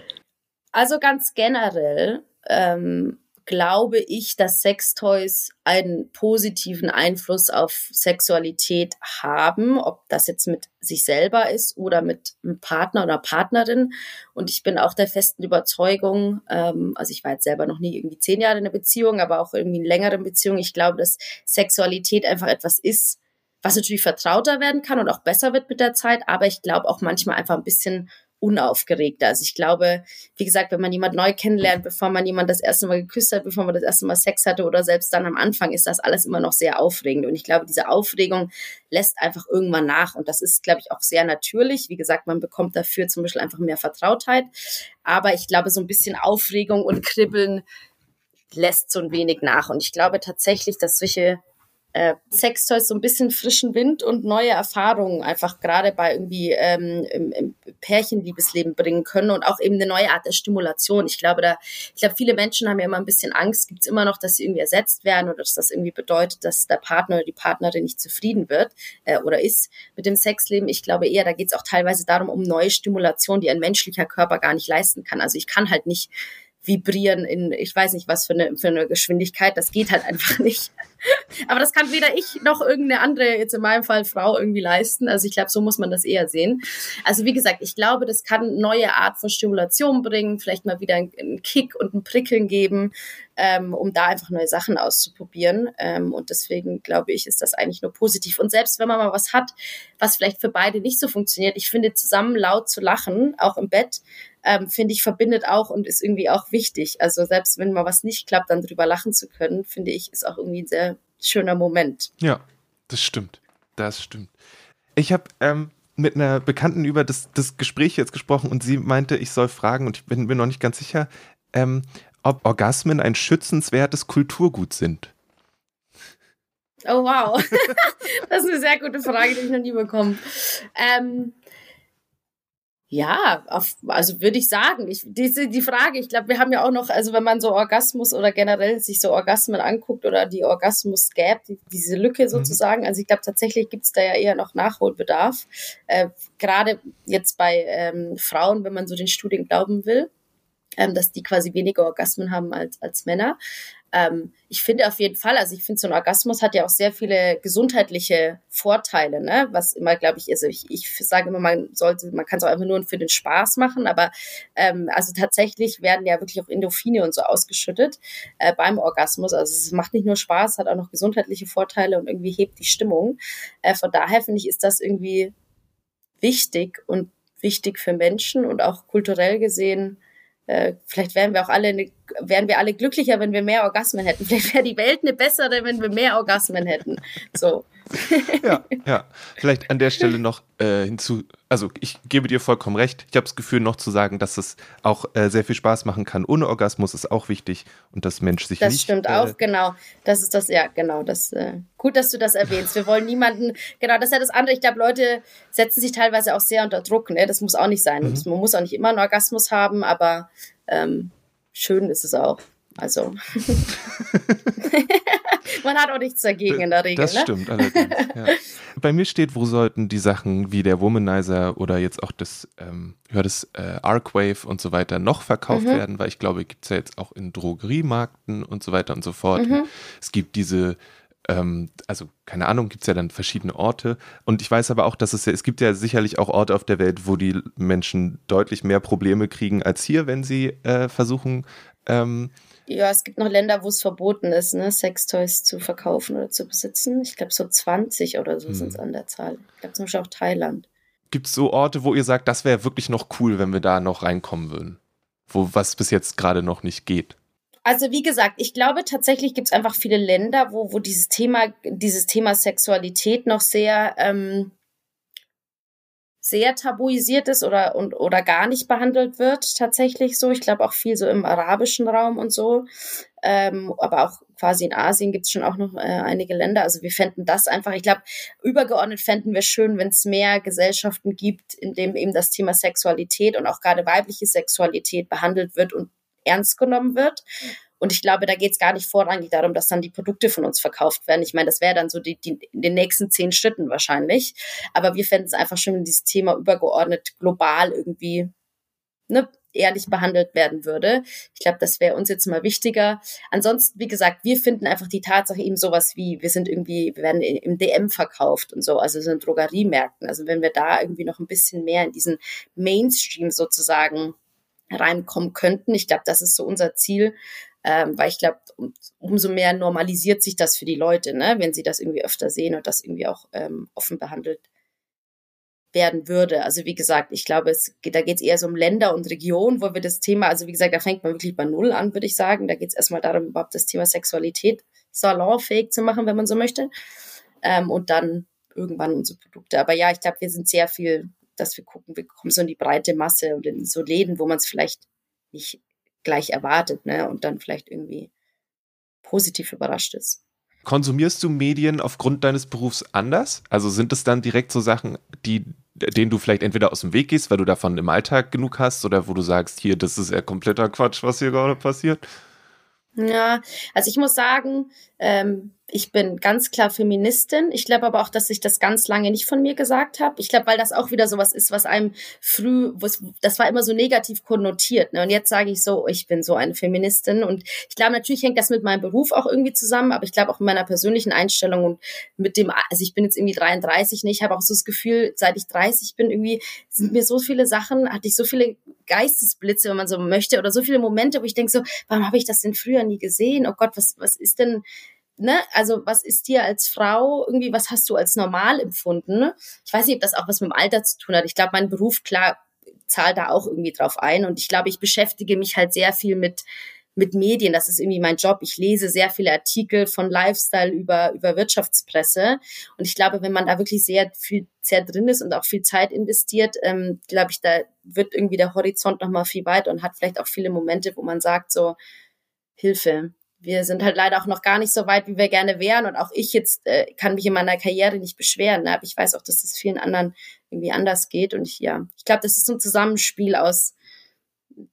Also ganz generell ähm, glaube ich, dass Sextoys einen positiven Einfluss auf Sexualität haben, ob das jetzt mit sich selber ist oder mit einem Partner oder Partnerin. Und ich bin auch der festen Überzeugung, ähm, also ich war jetzt selber noch nie irgendwie zehn Jahre in einer Beziehung, aber auch irgendwie in längeren Beziehungen. Ich glaube, dass Sexualität einfach etwas ist, was natürlich vertrauter werden kann und auch besser wird mit der Zeit, aber ich glaube auch manchmal einfach ein bisschen unaufgeregter. Also ich glaube, wie gesagt, wenn man jemand neu kennenlernt, bevor man jemand das erste Mal geküsst hat, bevor man das erste Mal Sex hatte oder selbst dann am Anfang, ist das alles immer noch sehr aufregend. Und ich glaube, diese Aufregung lässt einfach irgendwann nach. Und das ist, glaube ich, auch sehr natürlich. Wie gesagt, man bekommt dafür zum Beispiel einfach mehr Vertrautheit. Aber ich glaube, so ein bisschen Aufregung und Kribbeln lässt so ein wenig nach. Und ich glaube tatsächlich, dass solche äh, Sextoys so ein bisschen frischen Wind und neue Erfahrungen einfach gerade bei irgendwie ähm, im, im Pärchenliebesleben bringen können und auch eben eine neue Art der Stimulation. Ich glaube, da, ich glaube, viele Menschen haben ja immer ein bisschen Angst, gibt es immer noch, dass sie irgendwie ersetzt werden oder dass das irgendwie bedeutet, dass der Partner oder die Partnerin nicht zufrieden wird äh, oder ist mit dem Sexleben. Ich glaube eher, da geht es auch teilweise darum, um neue Stimulation, die ein menschlicher Körper gar nicht leisten kann. Also ich kann halt nicht vibrieren in, ich weiß nicht was für eine, für eine Geschwindigkeit. Das geht halt einfach nicht. Aber das kann weder ich noch irgendeine andere, jetzt in meinem Fall Frau, irgendwie leisten. Also ich glaube, so muss man das eher sehen. Also wie gesagt, ich glaube, das kann neue Art von Stimulation bringen, vielleicht mal wieder einen Kick und ein Prickeln geben, ähm, um da einfach neue Sachen auszuprobieren. Ähm, und deswegen glaube ich, ist das eigentlich nur positiv. Und selbst wenn man mal was hat, was vielleicht für beide nicht so funktioniert, ich finde, zusammen laut zu lachen, auch im Bett, ähm, finde ich, verbindet auch und ist irgendwie auch wichtig. Also selbst wenn mal was nicht klappt, dann drüber lachen zu können, finde ich, ist auch irgendwie ein sehr schöner Moment. Ja, das stimmt. Das stimmt. Ich habe ähm, mit einer Bekannten über das, das Gespräch jetzt gesprochen und sie meinte, ich soll fragen, und ich bin mir noch nicht ganz sicher, ähm, ob Orgasmen ein schützenswertes Kulturgut sind. Oh wow, das ist eine sehr gute Frage, die ich noch nie bekommen. Ähm, ja, auf, also würde ich sagen, ich, diese, die Frage, ich glaube, wir haben ja auch noch, also wenn man so Orgasmus oder generell sich so Orgasmen anguckt oder die Orgasmus Gap, die, diese Lücke mhm. sozusagen, mhm. also ich glaube tatsächlich gibt's da ja eher noch Nachholbedarf, äh, gerade jetzt bei ähm, Frauen, wenn man so den Studien glauben will ähm, dass die quasi weniger Orgasmen haben als, als Männer. ähm, ich finde auf jeden Fall, also ich finde, so ein Orgasmus hat ja auch sehr viele gesundheitliche Vorteile, ne? Was immer, glaube ich, also ich, ich sage immer, man sollte, man kann es auch einfach nur für den Spaß machen, aber ähm, also tatsächlich werden ja wirklich auch Endorphine und so ausgeschüttet äh, beim Orgasmus. Also es macht nicht nur Spaß, hat auch noch gesundheitliche Vorteile und irgendwie hebt die Stimmung. Äh, von daher finde ich, ist das irgendwie wichtig und wichtig für Menschen und auch kulturell gesehen äh, vielleicht wären wir auch alle, eine, wären wir alle glücklicher, wenn wir mehr Orgasmen hätten. Vielleicht wäre die Welt eine bessere, wenn wir mehr Orgasmen hätten. So. ja, ja. Vielleicht an der Stelle noch äh, hinzu, also ich gebe dir vollkommen recht. Ich habe das Gefühl noch zu sagen, dass es auch äh, sehr viel Spaß machen kann. Ohne Orgasmus ist auch wichtig und das Mensch sich das nicht. Das stimmt äh, auch, genau. Das ist das, ja, genau. Das äh, gut, dass du das erwähnst. Wir wollen niemanden, genau, das ist ja das andere. Ich glaube, Leute setzen sich teilweise auch sehr unter Druck. Ne? Das muss auch nicht sein. Mhm. Man muss auch nicht immer einen Orgasmus haben, aber ähm, schön ist es auch. Also man hat auch nichts dagegen in der Regel. Das ne? stimmt allerdings. Ja. Bei mir steht, wo sollten die Sachen wie der Womanizer oder jetzt auch das, ähm, ja, das äh, Arcwave und so weiter noch verkauft mhm. werden, weil ich glaube, gibt es ja jetzt auch in Drogeriemarkten und so weiter und so fort. Mhm. Es gibt diese ähm, also keine Ahnung, gibt es ja dann verschiedene Orte. Und ich weiß aber auch, dass es ja, es gibt ja sicherlich auch Orte auf der Welt, wo die Menschen deutlich mehr Probleme kriegen als hier, wenn sie äh, versuchen, ähm, ja, es gibt noch Länder, wo es verboten ist, ne, Sextoys zu verkaufen oder zu besitzen. Ich glaube, so 20 oder so hm. sind es an der Zahl. Ich glaube zum Beispiel auch Thailand. Gibt es so Orte, wo ihr sagt, das wäre wirklich noch cool, wenn wir da noch reinkommen würden? Wo was bis jetzt gerade noch nicht geht? Also wie gesagt, ich glaube tatsächlich gibt es einfach viele Länder, wo, wo dieses Thema, dieses Thema Sexualität noch sehr ähm, sehr tabuisiert ist oder, und, oder gar nicht behandelt wird, tatsächlich so. Ich glaube auch viel so im arabischen Raum und so. Ähm, aber auch quasi in Asien gibt es schon auch noch äh, einige Länder. Also wir fänden das einfach, ich glaube, übergeordnet fänden wir schön, wenn es mehr Gesellschaften gibt, in dem eben das Thema Sexualität und auch gerade weibliche Sexualität behandelt wird und ernst genommen wird. Und ich glaube, da geht es gar nicht vorrangig darum, dass dann die Produkte von uns verkauft werden. Ich meine, das wäre dann so die, die, in den nächsten zehn Schritten wahrscheinlich. Aber wir fänden es einfach schön, wenn dieses Thema übergeordnet global irgendwie ne, ehrlich behandelt werden würde. Ich glaube, das wäre uns jetzt mal wichtiger. Ansonsten, wie gesagt, wir finden einfach die Tatsache eben sowas wie, wir sind irgendwie, wir werden im DM verkauft und so, also so in Drogeriemärkten. Also wenn wir da irgendwie noch ein bisschen mehr in diesen Mainstream sozusagen reinkommen könnten. Ich glaube, das ist so unser Ziel, ähm, weil ich glaube, um, umso mehr normalisiert sich das für die Leute, ne? wenn sie das irgendwie öfter sehen und das irgendwie auch ähm, offen behandelt werden würde. Also wie gesagt, ich glaube, es da geht es eher so um Länder und Regionen, wo wir das Thema, also wie gesagt, da fängt man wirklich bei Null an, würde ich sagen. Da geht es erstmal darum, überhaupt das Thema Sexualität salonfähig zu machen, wenn man so möchte. Ähm, und dann irgendwann unsere Produkte. Aber ja, ich glaube, wir sind sehr viel, dass wir gucken, wir kommen so in die breite Masse und in so Läden, wo man es vielleicht nicht gleich erwartet, ne? Und dann vielleicht irgendwie positiv überrascht ist. Konsumierst du Medien aufgrund deines Berufs anders? Also sind es dann direkt so Sachen, die, denen du vielleicht entweder aus dem Weg gehst, weil du davon im Alltag genug hast, oder wo du sagst, hier, das ist ja kompletter Quatsch, was hier gerade passiert? Ja, also ich muss sagen, ähm, ich bin ganz klar Feministin. Ich glaube aber auch, dass ich das ganz lange nicht von mir gesagt habe. Ich glaube, weil das auch wieder sowas ist, was einem früh, das war immer so negativ konnotiert. Ne? Und jetzt sage ich so, ich bin so eine Feministin. Und ich glaube, natürlich hängt das mit meinem Beruf auch irgendwie zusammen, aber ich glaube auch mit meiner persönlichen Einstellung und mit dem, also ich bin jetzt irgendwie 33, ne? ich habe auch so das Gefühl, seit ich 30 bin, irgendwie sind mir so viele Sachen, hatte ich so viele Geistesblitze, wenn man so möchte, oder so viele Momente, wo ich denke so, warum habe ich das denn früher nie gesehen? Oh Gott, was, was ist denn ne, also was ist dir als Frau irgendwie, was hast du als normal empfunden? Ich weiß nicht, ob das auch was mit dem Alter zu tun hat. Ich glaube, mein Beruf, klar, zahlt da auch irgendwie drauf ein. Und ich glaube, ich beschäftige mich halt sehr viel mit, mit Medien. Das ist irgendwie mein Job. Ich lese sehr viele Artikel von Lifestyle über, über Wirtschaftspresse. Und ich glaube, wenn man da wirklich sehr viel, sehr drin ist und auch viel Zeit investiert, ähm, glaube ich, da wird irgendwie der Horizont nochmal viel weiter und hat vielleicht auch viele Momente, wo man sagt so, Hilfe, wir sind halt leider auch noch gar nicht so weit, wie wir gerne wären. Und auch ich jetzt äh, kann mich in meiner Karriere nicht beschweren. Ne? Aber ich weiß auch, dass es vielen anderen irgendwie anders geht. Und ich, ja, ich glaube, das ist so ein Zusammenspiel aus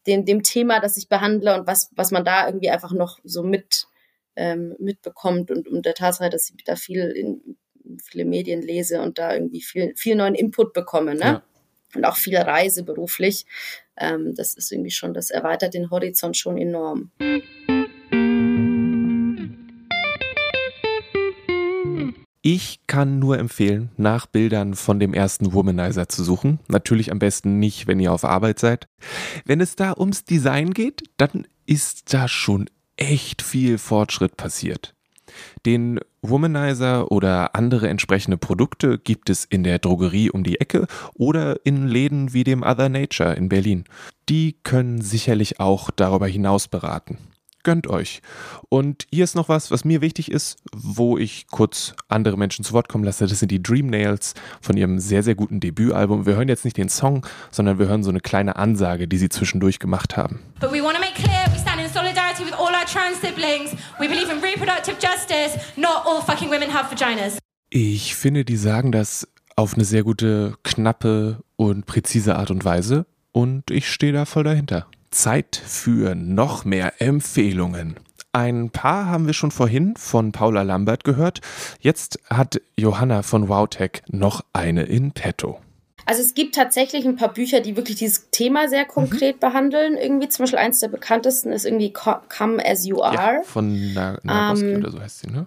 dem, dem Thema, das ich behandle und was, was man da irgendwie einfach noch so mit ähm, mitbekommt und, und der Tatsache, dass ich da viel in viele Medien lese und da irgendwie viel, viel neuen Input bekomme, ne? Ja. Und auch viel Reise beruflich. Ähm, das ist irgendwie schon, das erweitert den Horizont schon enorm. Ich kann nur empfehlen, nach Bildern von dem ersten Womanizer zu suchen. Natürlich am besten nicht, wenn ihr auf Arbeit seid. Wenn es da ums Design geht, dann ist da schon echt viel Fortschritt passiert. Den Womanizer oder andere entsprechende Produkte gibt es in der Drogerie um die Ecke oder in Läden wie dem Other Nature in Berlin. Die können sicherlich auch darüber hinaus beraten gönnt euch. Und hier ist noch was, was mir wichtig ist, wo ich kurz andere Menschen zu Wort kommen lasse. Das sind die Dream Nails von ihrem sehr, sehr guten Debütalbum. Wir hören jetzt nicht den Song, sondern wir hören so eine kleine Ansage, die sie zwischendurch gemacht haben. But we want to make clear we stand in solidarity with all our trans siblings. We believe in reproductive justice. Not all fucking women have vaginas. Ich finde, die sagen das auf eine sehr gute, knappe und präzise Art und Weise. Und ich stehe da voll dahinter. Zeit für noch mehr Empfehlungen. Ein paar haben wir schon vorhin von Paula Lambert gehört. Jetzt hat Johanna von Wowtech noch eine in petto. Also es gibt tatsächlich ein paar Bücher, die wirklich dieses Thema sehr konkret mhm. behandeln. Irgendwie zum Beispiel eins der bekanntesten ist irgendwie Come As You Are. Ja, von Nagoski ähm, oder so heißt sie, ne?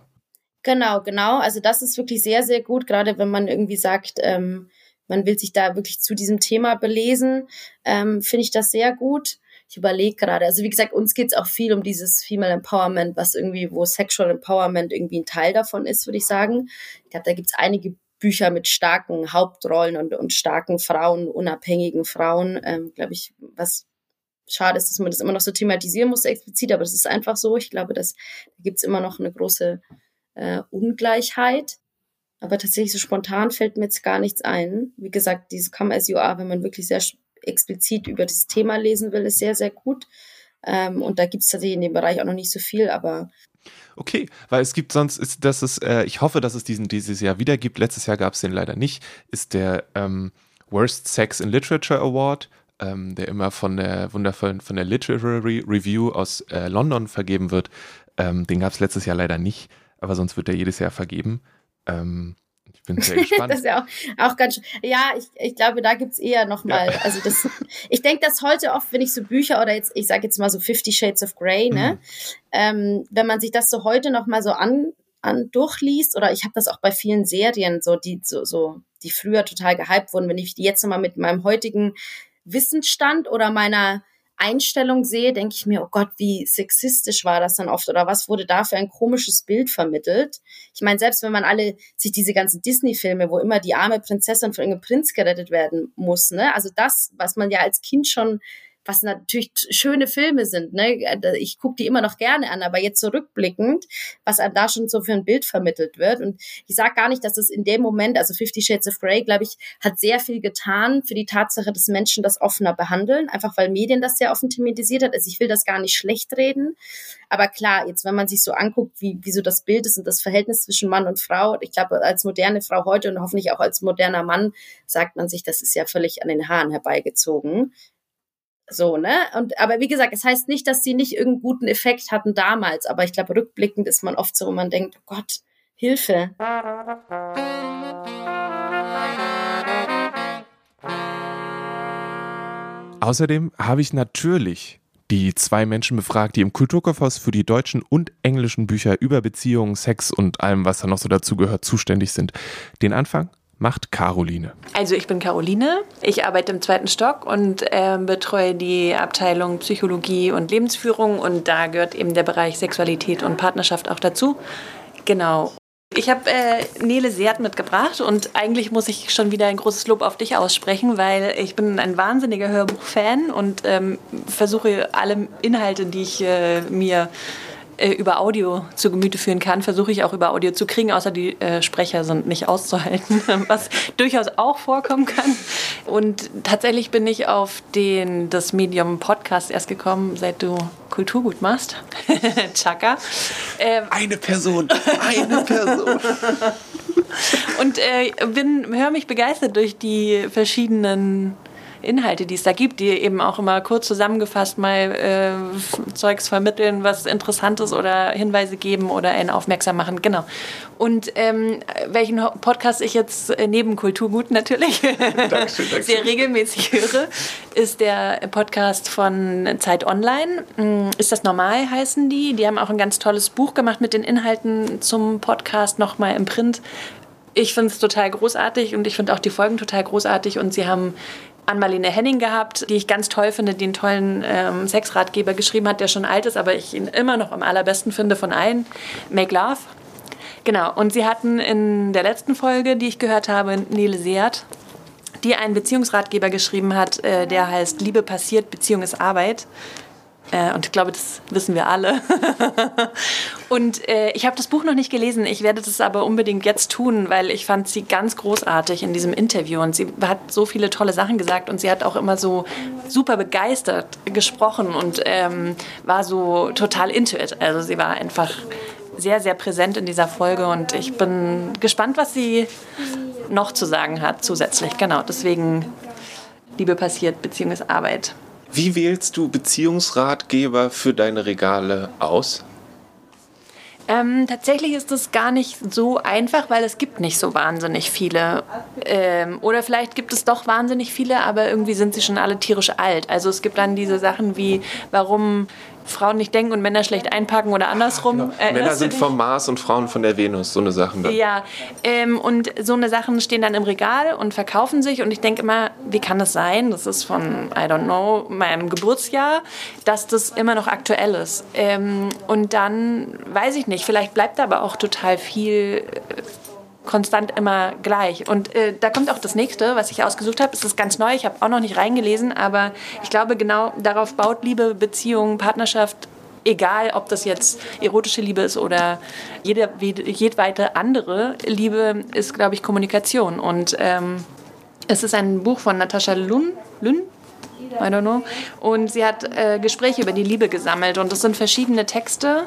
Genau, genau. Also das ist wirklich sehr, sehr gut, gerade wenn man irgendwie sagt, ähm, man will sich da wirklich zu diesem Thema belesen, ähm, finde ich das sehr gut ich überlege gerade, also wie gesagt, uns geht es auch viel um dieses Female Empowerment, was irgendwie, wo Sexual Empowerment irgendwie ein Teil davon ist, würde ich sagen. Ich glaube, da gibt es einige Bücher mit starken Hauptrollen und, und starken Frauen, unabhängigen Frauen, ähm, glaube ich, was schade ist, dass man das immer noch so thematisieren muss, explizit, aber das ist einfach so. Ich glaube, dass, da gibt es immer noch eine große äh, Ungleichheit. Aber tatsächlich so spontan fällt mir jetzt gar nichts ein. Wie gesagt, dieses Come As You Are, wenn man wirklich sehr explizit über das Thema lesen will, ist sehr, sehr gut. Ähm, und da gibt es tatsächlich in dem Bereich auch noch nicht so viel, aber Okay, weil es gibt sonst, ist, dass es, äh, ich hoffe, dass es diesen dieses Jahr wieder gibt. Letztes Jahr gab es den leider nicht. Ist der ähm, Worst Sex in Literature Award, ähm, der immer von der wundervollen, von der Literary Review aus äh, London vergeben wird. Ähm, den gab es letztes Jahr leider nicht, aber sonst wird er jedes Jahr vergeben. Ich bin sehr gespannt. das ist ja auch, auch ganz Ja, ich, ich glaube, da gibt's eher nochmal. Ja. Also das, ich denke, dass heute oft, wenn ich so Bücher oder jetzt, ich sage jetzt mal so Fifty Shades of Grey, ne, mhm. ähm, wenn man sich das so heute nochmal so an, an durchliest, oder ich habe das auch bei vielen Serien, so die, so, so, die früher total gehypt wurden, wenn ich die jetzt nochmal mit meinem heutigen Wissensstand oder meiner Einstellung sehe, denke ich mir, oh Gott, wie sexistisch war das dann oft oder was wurde da für ein komisches Bild vermittelt? Ich meine, selbst wenn man alle sich diese ganzen Disney-Filme, wo immer die arme Prinzessin von irgendeinem Prinz gerettet werden muss, ne? Also das, was man ja als Kind schon was natürlich schöne Filme sind. Ne? Äh, ich gucke die immer noch gerne an, aber jetzt zurückblickend, was einem da schon so für ein Bild vermittelt wird. Und ich sage gar nicht, dass es in dem Moment, also Fifty Shades of Grey, glaube ich, hat sehr viel getan für die Tatsache, dass Menschen das offener behandeln, einfach weil Medien das sehr offen thematisiert hat. Also ich will das gar nicht schlecht reden. Aber klar, jetzt, wenn man sich so anguckt, wie, wie so das Bild ist und das Verhältnis zwischen Mann und Frau, ich glaube, als moderne Frau heute und hoffentlich auch als moderner Mann, sagt man sich, das ist ja völlig an den Haaren herbeigezogen. So, ne? Und, aber wie gesagt, es heißt nicht, dass sie nicht irgendeinen guten Effekt hatten damals, aber ich glaube, rückblickend ist man oft so, wo man denkt, oh Gott, Hilfe. Außerdem habe ich natürlich die zwei Menschen befragt, die im Kulturkaufhaus für die deutschen und englischen Bücher über Beziehungen, Sex und allem, was da noch so dazugehört, zuständig sind. Den Anfang macht Caroline. Also ich bin Caroline, ich arbeite im zweiten Stock und äh, betreue die Abteilung Psychologie und Lebensführung und da gehört eben der Bereich Sexualität und Partnerschaft auch dazu. Genau. Ich habe äh, Nele Seert mitgebracht und eigentlich muss ich schon wieder ein großes Lob auf dich aussprechen, weil ich bin ein wahnsinniger Hörbuchfan und ähm, versuche alle Inhalte, die ich äh, mir äh, über Audio zu Gemüte führen kann, versuche ich auch über Audio zu kriegen, außer die äh, Sprecher sind nicht auszuhalten, was durchaus auch vorkommen kann. Und tatsächlich bin ich auf den, das Medium Podcast erst gekommen, seit du Kulturgut machst. Chaka. Ähm, eine Person, eine Person. Und äh, bin, höre mich begeistert durch die verschiedenen Inhalte, die es da gibt, die eben auch immer kurz zusammengefasst mal äh, Zeugs vermitteln, was interessant ist oder Hinweise geben oder einen aufmerksam machen. Genau. Und ähm, welchen Podcast ich jetzt äh, neben Kulturgut natürlich Dankeschön, Dankeschön. sehr regelmäßig höre, ist der Podcast von Zeit Online. Mm, ist das normal, heißen die? Die haben auch ein ganz tolles Buch gemacht mit den Inhalten zum Podcast nochmal im Print ich finde es total großartig und ich finde auch die Folgen total großartig und sie haben Ann-Marlene Henning gehabt, die ich ganz toll finde, die einen tollen ähm, Sexratgeber geschrieben hat, der schon alt ist, aber ich ihn immer noch am allerbesten finde von allen. Make Love. Genau, und sie hatten in der letzten Folge, die ich gehört habe, Nele Seert, die einen Beziehungsratgeber geschrieben hat, äh, der heißt Liebe passiert, Beziehung ist Arbeit. Äh, und ich glaube, das wissen wir alle. und äh, ich habe das Buch noch nicht gelesen. Ich werde das aber unbedingt jetzt tun, weil ich fand sie ganz großartig in diesem Interview. Und sie hat so viele tolle Sachen gesagt und sie hat auch immer so super begeistert gesprochen und ähm, war so total into it. Also sie war einfach sehr, sehr präsent in dieser Folge und ich bin gespannt, was sie noch zu sagen hat zusätzlich. Genau, deswegen Liebe passiert, Beziehung ist Arbeit. Wie wählst du Beziehungsratgeber für deine Regale aus? Ähm, tatsächlich ist das gar nicht so einfach, weil es gibt nicht so wahnsinnig viele. Ähm, oder vielleicht gibt es doch wahnsinnig viele, aber irgendwie sind sie schon alle tierisch alt. Also es gibt dann diese Sachen wie, warum Frauen nicht denken und Männer schlecht einpacken oder andersrum. Genau. Äh, Männer sind vom Mars und Frauen von der Venus, so eine Sachen. Dann. Ja, ähm, und so eine Sachen stehen dann im Regal und verkaufen sich und ich denke immer, wie kann das sein? Das ist von, I don't know, meinem Geburtsjahr, dass das immer noch aktuell ist. Ähm, und dann weiß ich nicht, vielleicht bleibt aber auch total viel äh, konstant immer gleich. Und äh, da kommt auch das nächste, was ich ausgesucht habe. Es ist ganz neu, ich habe auch noch nicht reingelesen, aber ich glaube, genau darauf baut Liebe, Beziehung, Partnerschaft egal ob das jetzt erotische Liebe ist oder jede, jedweite andere Liebe, ist, glaube ich, Kommunikation. Und ähm, es ist ein Buch von Natascha Lun, Lün, I don't know. Und sie hat äh, Gespräche über die Liebe gesammelt und das sind verschiedene Texte.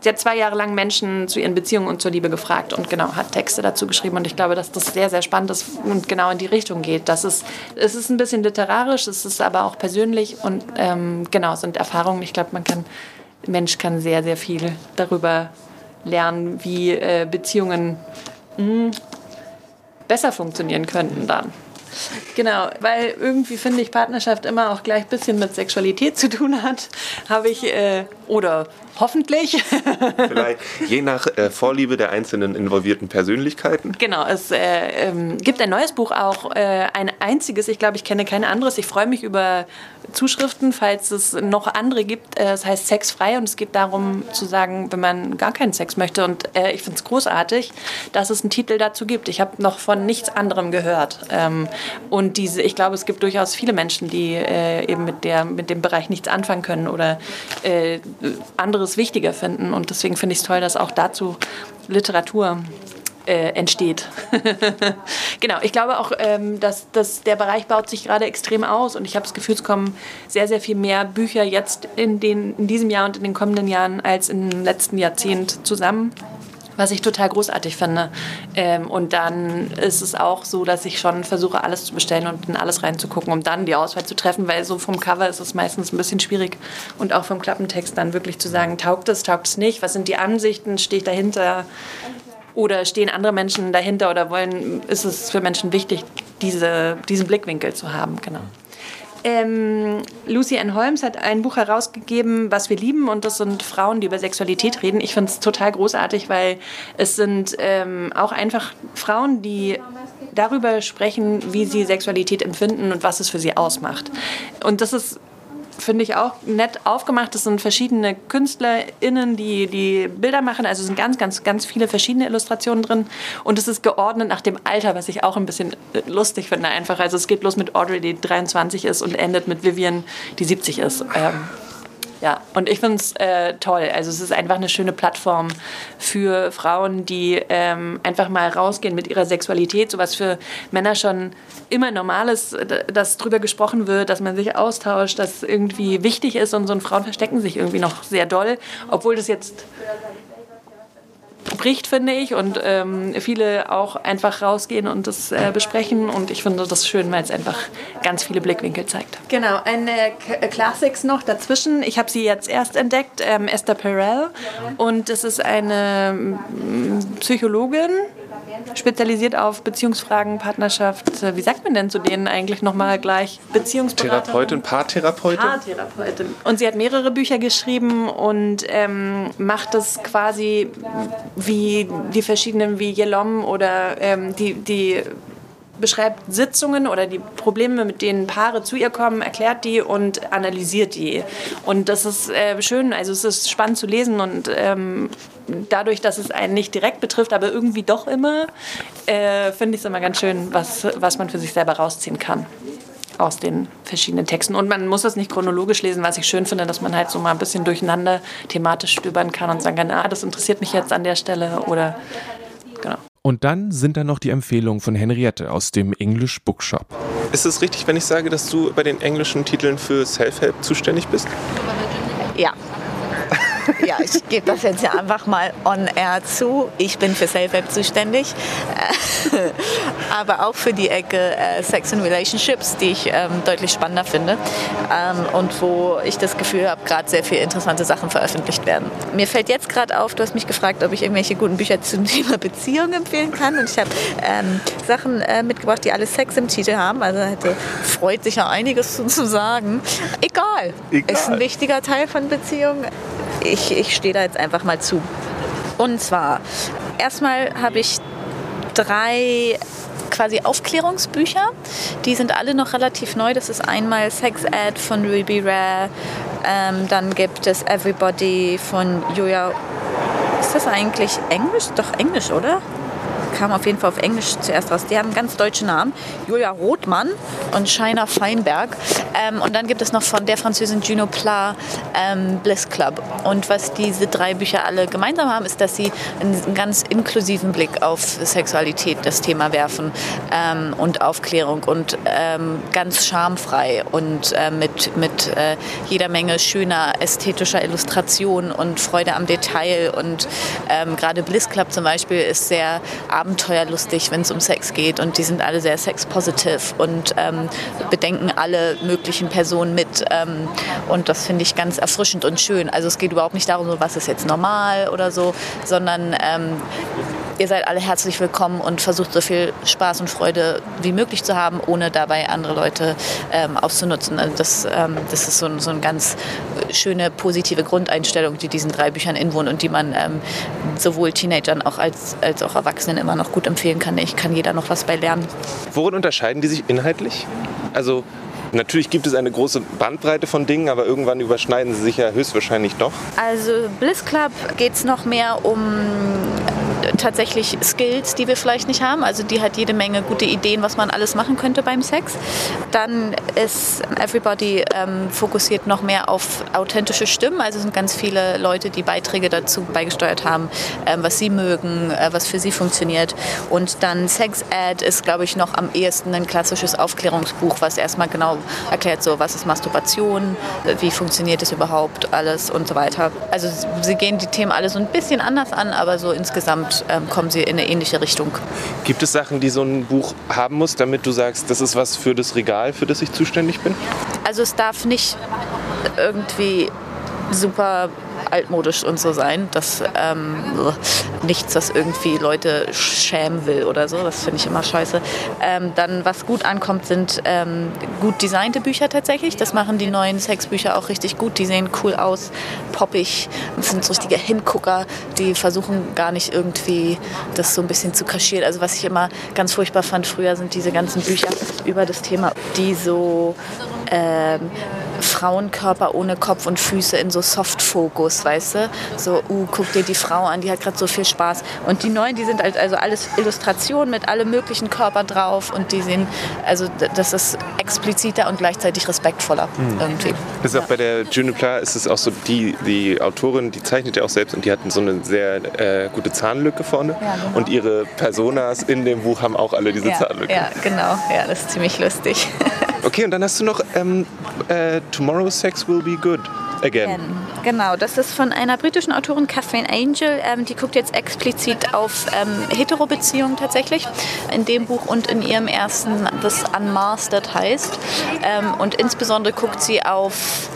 Sie hat zwei Jahre lang Menschen zu ihren Beziehungen und zur Liebe gefragt und genau hat Texte dazu geschrieben und ich glaube, dass das sehr, sehr spannend ist und genau in die Richtung geht. Das ist, es ist ein bisschen literarisch, es ist aber auch persönlich und ähm, genau, es sind Erfahrungen. Ich glaube, man kann, Mensch kann sehr, sehr viel darüber lernen, wie äh, Beziehungen mh, hm, besser funktionieren könnten dann. Genau, weil irgendwie finde ich Partnerschaft immer auch gleich ein bisschen mit Sexualität zu tun hat, habe ich, äh, oder hoffentlich. Vielleicht je nach äh, Vorliebe der einzelnen involvierten Persönlichkeiten. Genau, es äh, ähm, gibt ein neues Buch auch, äh, ein einziges, ich glaube, ich kenne kein anderes. Ich freue mich über Zuschriften, falls es noch andere gibt. Äh, es heißt Sexfrei und es geht darum zu sagen, wenn man gar keinen Sex möchte. Und äh, ich finde es großartig, dass es einen Titel dazu gibt. Ich habe noch von nichts anderem gehört. Ähm, und diese, ich glaube, es gibt durchaus viele Menschen, die äh, eben mit, der, mit dem Bereich nichts anfangen können oder anderes wichtiger finden. Und deswegen finde ich es toll, dass auch dazu Literatur äh, entsteht. genau, ich glaube auch, ähm, dass, dass der Bereich baut sich gerade extrem aus und ich habe das Gefühl, es kommen sehr, sehr viel mehr Bücher jetzt in, den, in diesem Jahr und in den kommenden Jahren als im letzten Jahrzehnt zusammen was ich total großartig finde. Ähm, und dann ist es auch so, dass ich schon versuche, alles zu bestellen und in alles reinzugucken, um dann die Auswahl zu treffen, weil so vom Cover ist es meistens ein bisschen schwierig und auch vom Klappentext dann wirklich zu sagen, taugt es, taugt es nicht, was sind die Ansichten, stehe ich dahinter, oder stehen andere Menschen dahinter oder wollen, ist es für Menschen wichtig, diese, diesen Blickwinkel zu haben? Genau. Ähm, Lucy Ann Holmes hat ein Buch herausgegeben, was wir lieben, und das sind Frauen, die über Sexualität reden. Ich finde es total großartig, weil es sind ähm, auch einfach Frauen, die darüber sprechen, wie sie Sexualität empfinden und was es für sie ausmacht. Und das ist finde ich auch nett aufgemacht. Es sind verschiedene KünstlerInnen, die die Bilder machen. Also es sind ganz, ganz, ganz viele verschiedene Illustrationen drin. Und es ist geordnet nach dem Alter, was ich auch ein bisschen äh, lustig finde einfach. Also es geht los mit Audrey, die 23 ist und endet mit Vivian, die 70 ist. Ähm, ja, und ich finde es äh, toll. Also es ist einfach eine schöne Plattform für Frauen, die ähm, einfach mal rausgehen mit ihrer Sexualität, so was für Männer schon immer normal ist, dass drüber gesprochen wird, dass man sich austauscht, dass irgendwie wichtig ist und so Frauen verstecken sich irgendwie noch sehr doll, obwohl das jetzt bricht, finde ich, und ähm, viele auch einfach rausgehen und das äh, besprechen. Und ich finde das schön, weil es einfach ganz viele Blickwinkel zeigt. Genau, eine K Classics noch dazwischen. Ich habe sie jetzt erst entdeckt, ähm, Esther Perel. Und das ist eine mm, Psychologin, spezialisiert auf Beziehungsfragen, Partnerschaft. Wie sagt man denn zu denen eigentlich nochmal gleich? Beziehungsberaterin? Therapeutin, Paartherapeutin? Paartherapeutin. Und sie hat mehrere Bücher geschrieben und ähm, macht das quasi wie die verschiedenen, wie Yelom oder ähm, die, die beschreibt Sitzungen oder die Probleme, mit denen Paare zu ihr kommen, erklärt die und analysiert die. Und das ist äh, schön, also es ist spannend zu lesen und ähm, dadurch, dass es einen nicht direkt betrifft, aber irgendwie doch immer, äh, finde ich es immer ganz schön, was, was man für sich selber rausziehen kann aus den verschiedenen Texten. Und man muss das nicht chronologisch lesen, was ich schön finde, dass man halt so mal ein bisschen durcheinander thematisch stöbern kann und sagen kann, ah, das interessiert mich jetzt an der Stelle oder genau. Und dann sind da noch die Empfehlungen von Henriette aus dem English Bookshop. Ist es richtig, wenn ich sage, dass du bei den englischen Titeln für Self-Help zuständig bist? Ja, ich gebe das jetzt ja einfach mal on air zu. Ich bin für Self-Help zuständig, aber auch für die Ecke äh, Sex and Relationships, die ich ähm, deutlich spannender finde ähm, und wo ich das Gefühl habe, gerade sehr viele interessante Sachen veröffentlicht werden. Mir fällt jetzt gerade auf, du hast mich gefragt, ob ich irgendwelche guten Bücher zum Thema Beziehung empfehlen kann und ich habe ähm, Sachen äh, mitgebracht, die alle Sex im Titel haben. Also hätte freut sich ja einiges zu, zu sagen. Egal. Egal. Ist ein wichtiger Teil von Beziehungen ich, ich stehe da jetzt einfach mal zu. Und zwar, erstmal habe ich drei quasi Aufklärungsbücher. Die sind alle noch relativ neu. Das ist einmal Sex Ad von Ruby Rare. Ähm, dann gibt es Everybody von Julia. Ist das eigentlich Englisch? Doch Englisch, oder? Kam auf jeden Fall auf Englisch zuerst raus. Die haben ganz deutsche Namen. Julia Rothmann und Shaina Feinberg. Ähm, und dann gibt es noch von der Französin Juno Pla ähm, Bliss Club. Und was diese drei Bücher alle gemeinsam haben, ist, dass sie einen ganz inklusiven Blick auf Sexualität das Thema werfen ähm, und Aufklärung und ähm, ganz schamfrei und äh, mit, mit äh, jeder Menge schöner ästhetischer Illustration und Freude am Detail. Und ähm, gerade Bliss Club zum Beispiel ist sehr abenteuerlustig, wenn es um Sex geht. Und die sind alle sehr sex-positive und ähm, bedenken alle möglichen Personen mit. Ähm, und das finde ich ganz erfrischend und schön. Also es geht überhaupt nicht darum, was ist jetzt normal oder so, sondern ähm, ihr seid alle herzlich willkommen und versucht so viel Spaß und Freude wie möglich zu haben, ohne dabei andere Leute ähm, auszunutzen. Also das, ähm, das ist so, so eine ganz schöne, positive Grundeinstellung, die diesen drei Büchern inwohnt und die man ähm, sowohl Teenagern auch als, als auch Erwachsenen immer noch gut empfehlen kann. Ich kann jeder noch was bei lernen. Worin unterscheiden die sich inhaltlich? Also Natürlich gibt es eine große Bandbreite von Dingen, aber irgendwann überschneiden sie sich ja höchstwahrscheinlich doch. Also Bliss Club geht es noch mehr um tatsächlich Skills, die wir vielleicht nicht haben. Also die hat jede Menge gute Ideen, was man alles machen könnte beim Sex. Dann ist Everybody ähm, fokussiert noch mehr auf authentische Stimmen. Also es sind ganz viele Leute, die Beiträge dazu beigesteuert haben, ähm, was sie mögen, äh, was für sie funktioniert. Und dann Sex Ad ist, glaube ich, noch am ehesten ein klassisches Aufklärungsbuch, was erstmal genau erklärt, so was ist Masturbation, wie funktioniert es überhaupt, alles und so weiter. Also sie gehen die Themen alle so ein bisschen anders an, aber so insgesamt ähm, kommen sie in eine ähnliche Richtung. Gibt es Sachen, die so ein Buch haben muss, damit du sagst, das ist was für das Regal, für das ich zuständig bin? Also es darf nicht irgendwie super altmodisch und so sein. Das ähm, nichts, das irgendwie Leute schämen will oder so. Das finde ich immer scheiße. Ähm, dann, was gut ankommt, sind ähm, gut designte Bücher tatsächlich. Das machen die neuen Sexbücher auch richtig gut. Die sehen cool aus, poppig. Das sind so richtige Hingucker. Die versuchen gar nicht irgendwie das so ein bisschen zu kaschieren. Also was ich immer ganz furchtbar fand früher, sind diese ganzen Bücher über das Thema, die so ähm, Frauenkörper ohne Kopf und Füße in so Soft-Fokus, weißt du? So, uh, guck dir die Frau an, die hat gerade so viel Spaß. Und die neuen, die sind halt also alles Illustrationen mit allen möglichen Körpern drauf und die sehen, also das ist expliziter und gleichzeitig respektvoller mhm. irgendwie. Das ist auch bei der Juniper ist es auch so, die, die Autorin, die zeichnet ja auch selbst und die hatten so eine sehr äh, gute Zahnlücke vorne ja, genau. und ihre Personas in dem Buch haben auch alle diese ja, Zahnlücke. Ja, genau, ja, das ist ziemlich lustig. okay, und dann hast du noch ähm, äh, Tomorrow's Sex Will Be Good. Again. Genau, das ist von einer britischen Autorin, Catherine Angel. Ähm, die guckt jetzt explizit auf ähm, Hetero-Beziehungen tatsächlich in dem Buch und in ihrem ersten, das Unmastered heißt. Ähm, und insbesondere guckt sie auf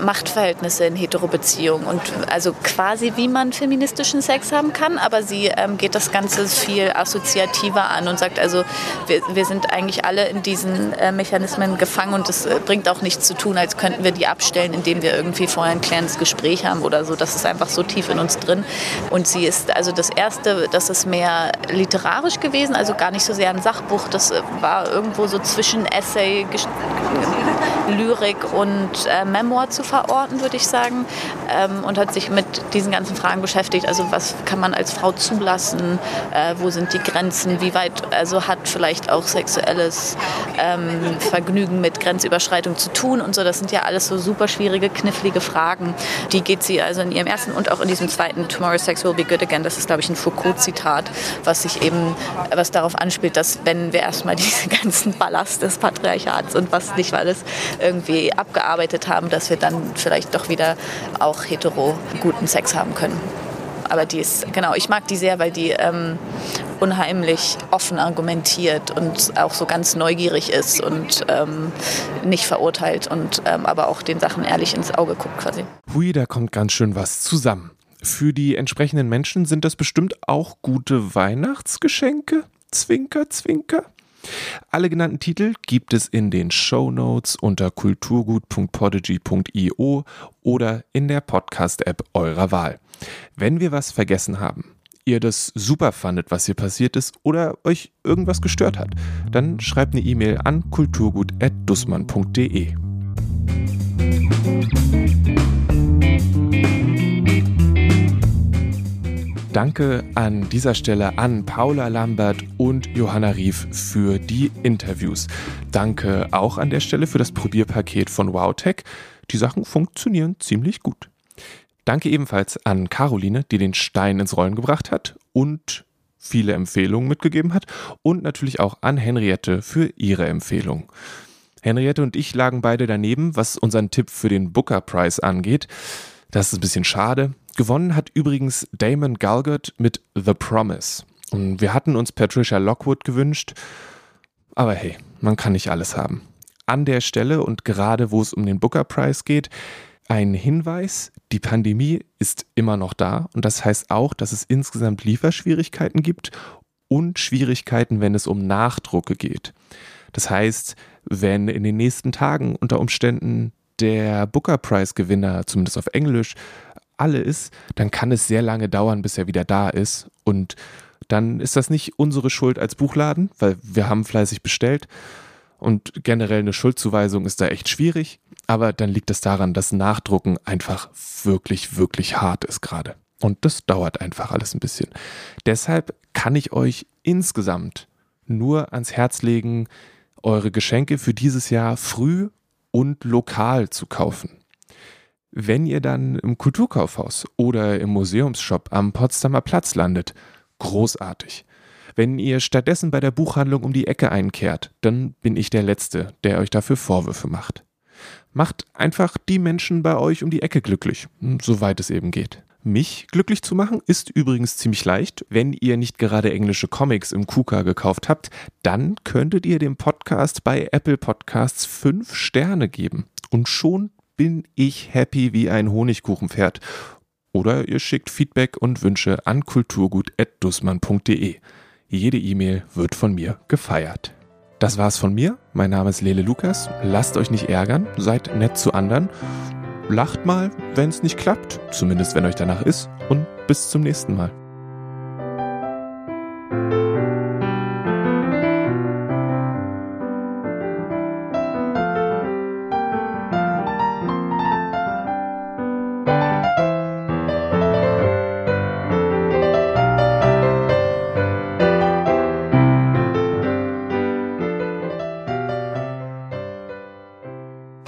Machtverhältnisse in Hetero-Beziehungen und also quasi wie man feministischen Sex haben kann, aber sie ähm, geht das Ganze viel assoziativer an und sagt also, wir, wir sind eigentlich alle in diesen äh, Mechanismen gefangen und es äh, bringt auch nichts zu tun, als könnten wir die abstellen, indem wir irgendwie vorher ein klärendes Gespräch haben oder so. Das ist einfach so tief in uns drin. Und sie ist also das erste, das ist mehr literarisch gewesen, also gar nicht so sehr ein Sachbuch. Das äh, war irgendwo so zwischen Essay, Lyrik und äh, Memoir zu verorten, würde ich sagen. Ähm, und hat sich mit diesen ganzen Fragen beschäftigt. Also was kann man als Frau zulassen? Äh, wo sind die Grenzen? Wie weit also hat vielleicht auch sexuelles ähm, Vergnügen mit Grenzüberschreitung zu tun und so? Das sind ja alles so super schwierige, knifflige Fragen. Die geht sie also in ihrem ersten und auch in diesem zweiten Tomorrow Sex Will Be Good Again. Das ist, glaube ich, ein Foucault-Zitat, was sich eben was darauf anspielt, dass wenn wir erstmal diesen ganzen Ballast des Patriarchats und was nicht alles irgendwie abgearbeitet haben, dass wir dann vielleicht doch wieder auch hetero guten Sex haben können. Aber die ist, genau, ich mag die sehr, weil die ähm, unheimlich offen argumentiert und auch so ganz neugierig ist und ähm, nicht verurteilt und ähm, aber auch den Sachen ehrlich ins Auge guckt quasi. Hui, da kommt ganz schön was zusammen. Für die entsprechenden Menschen sind das bestimmt auch gute Weihnachtsgeschenke. Zwinker, zwinker. Alle genannten Titel gibt es in den Show Notes unter kulturgut.podigy.io oder in der Podcast-App eurer Wahl. Wenn wir was vergessen haben, ihr das super fandet, was hier passiert ist oder euch irgendwas gestört hat, dann schreibt eine E-Mail an kulturgut.dussmann.de. Danke an dieser Stelle an Paula Lambert und Johanna Rief für die Interviews. Danke auch an der Stelle für das Probierpaket von WowTech. Die Sachen funktionieren ziemlich gut. Danke ebenfalls an Caroline, die den Stein ins Rollen gebracht hat und viele Empfehlungen mitgegeben hat und natürlich auch an Henriette für ihre Empfehlung. Henriette und ich lagen beide daneben, was unseren Tipp für den Booker Prize angeht. Das ist ein bisschen schade. Gewonnen hat übrigens Damon Galgut mit The Promise. Und wir hatten uns Patricia Lockwood gewünscht. Aber hey, man kann nicht alles haben. An der Stelle und gerade wo es um den Booker Prize geht, ein Hinweis, die Pandemie ist immer noch da und das heißt auch, dass es insgesamt Lieferschwierigkeiten gibt und Schwierigkeiten, wenn es um Nachdrucke geht. Das heißt, wenn in den nächsten Tagen unter Umständen der Booker Prize Gewinner, zumindest auf Englisch, alle ist, dann kann es sehr lange dauern, bis er wieder da ist. Und dann ist das nicht unsere Schuld als Buchladen, weil wir haben fleißig bestellt. Und generell eine Schuldzuweisung ist da echt schwierig. Aber dann liegt es daran, dass Nachdrucken einfach wirklich, wirklich hart ist gerade. Und das dauert einfach alles ein bisschen. Deshalb kann ich euch insgesamt nur ans Herz legen, eure Geschenke für dieses Jahr früh und lokal zu kaufen. Wenn ihr dann im Kulturkaufhaus oder im Museumsshop am Potsdamer Platz landet, großartig. Wenn ihr stattdessen bei der Buchhandlung um die Ecke einkehrt, dann bin ich der Letzte, der euch dafür Vorwürfe macht. Macht einfach die Menschen bei euch um die Ecke glücklich, soweit es eben geht. Mich glücklich zu machen ist übrigens ziemlich leicht. Wenn ihr nicht gerade englische Comics im KUKA gekauft habt, dann könntet ihr dem Podcast bei Apple Podcasts fünf Sterne geben. Und schon bin ich happy wie ein Honigkuchenpferd. Oder ihr schickt Feedback und Wünsche an kulturgut.dussmann.de. Jede E-Mail wird von mir gefeiert. Das war's von mir. Mein Name ist Lele Lukas. Lasst euch nicht ärgern, seid nett zu anderen. Lacht mal, wenn es nicht klappt, zumindest wenn euch danach ist. Und bis zum nächsten Mal.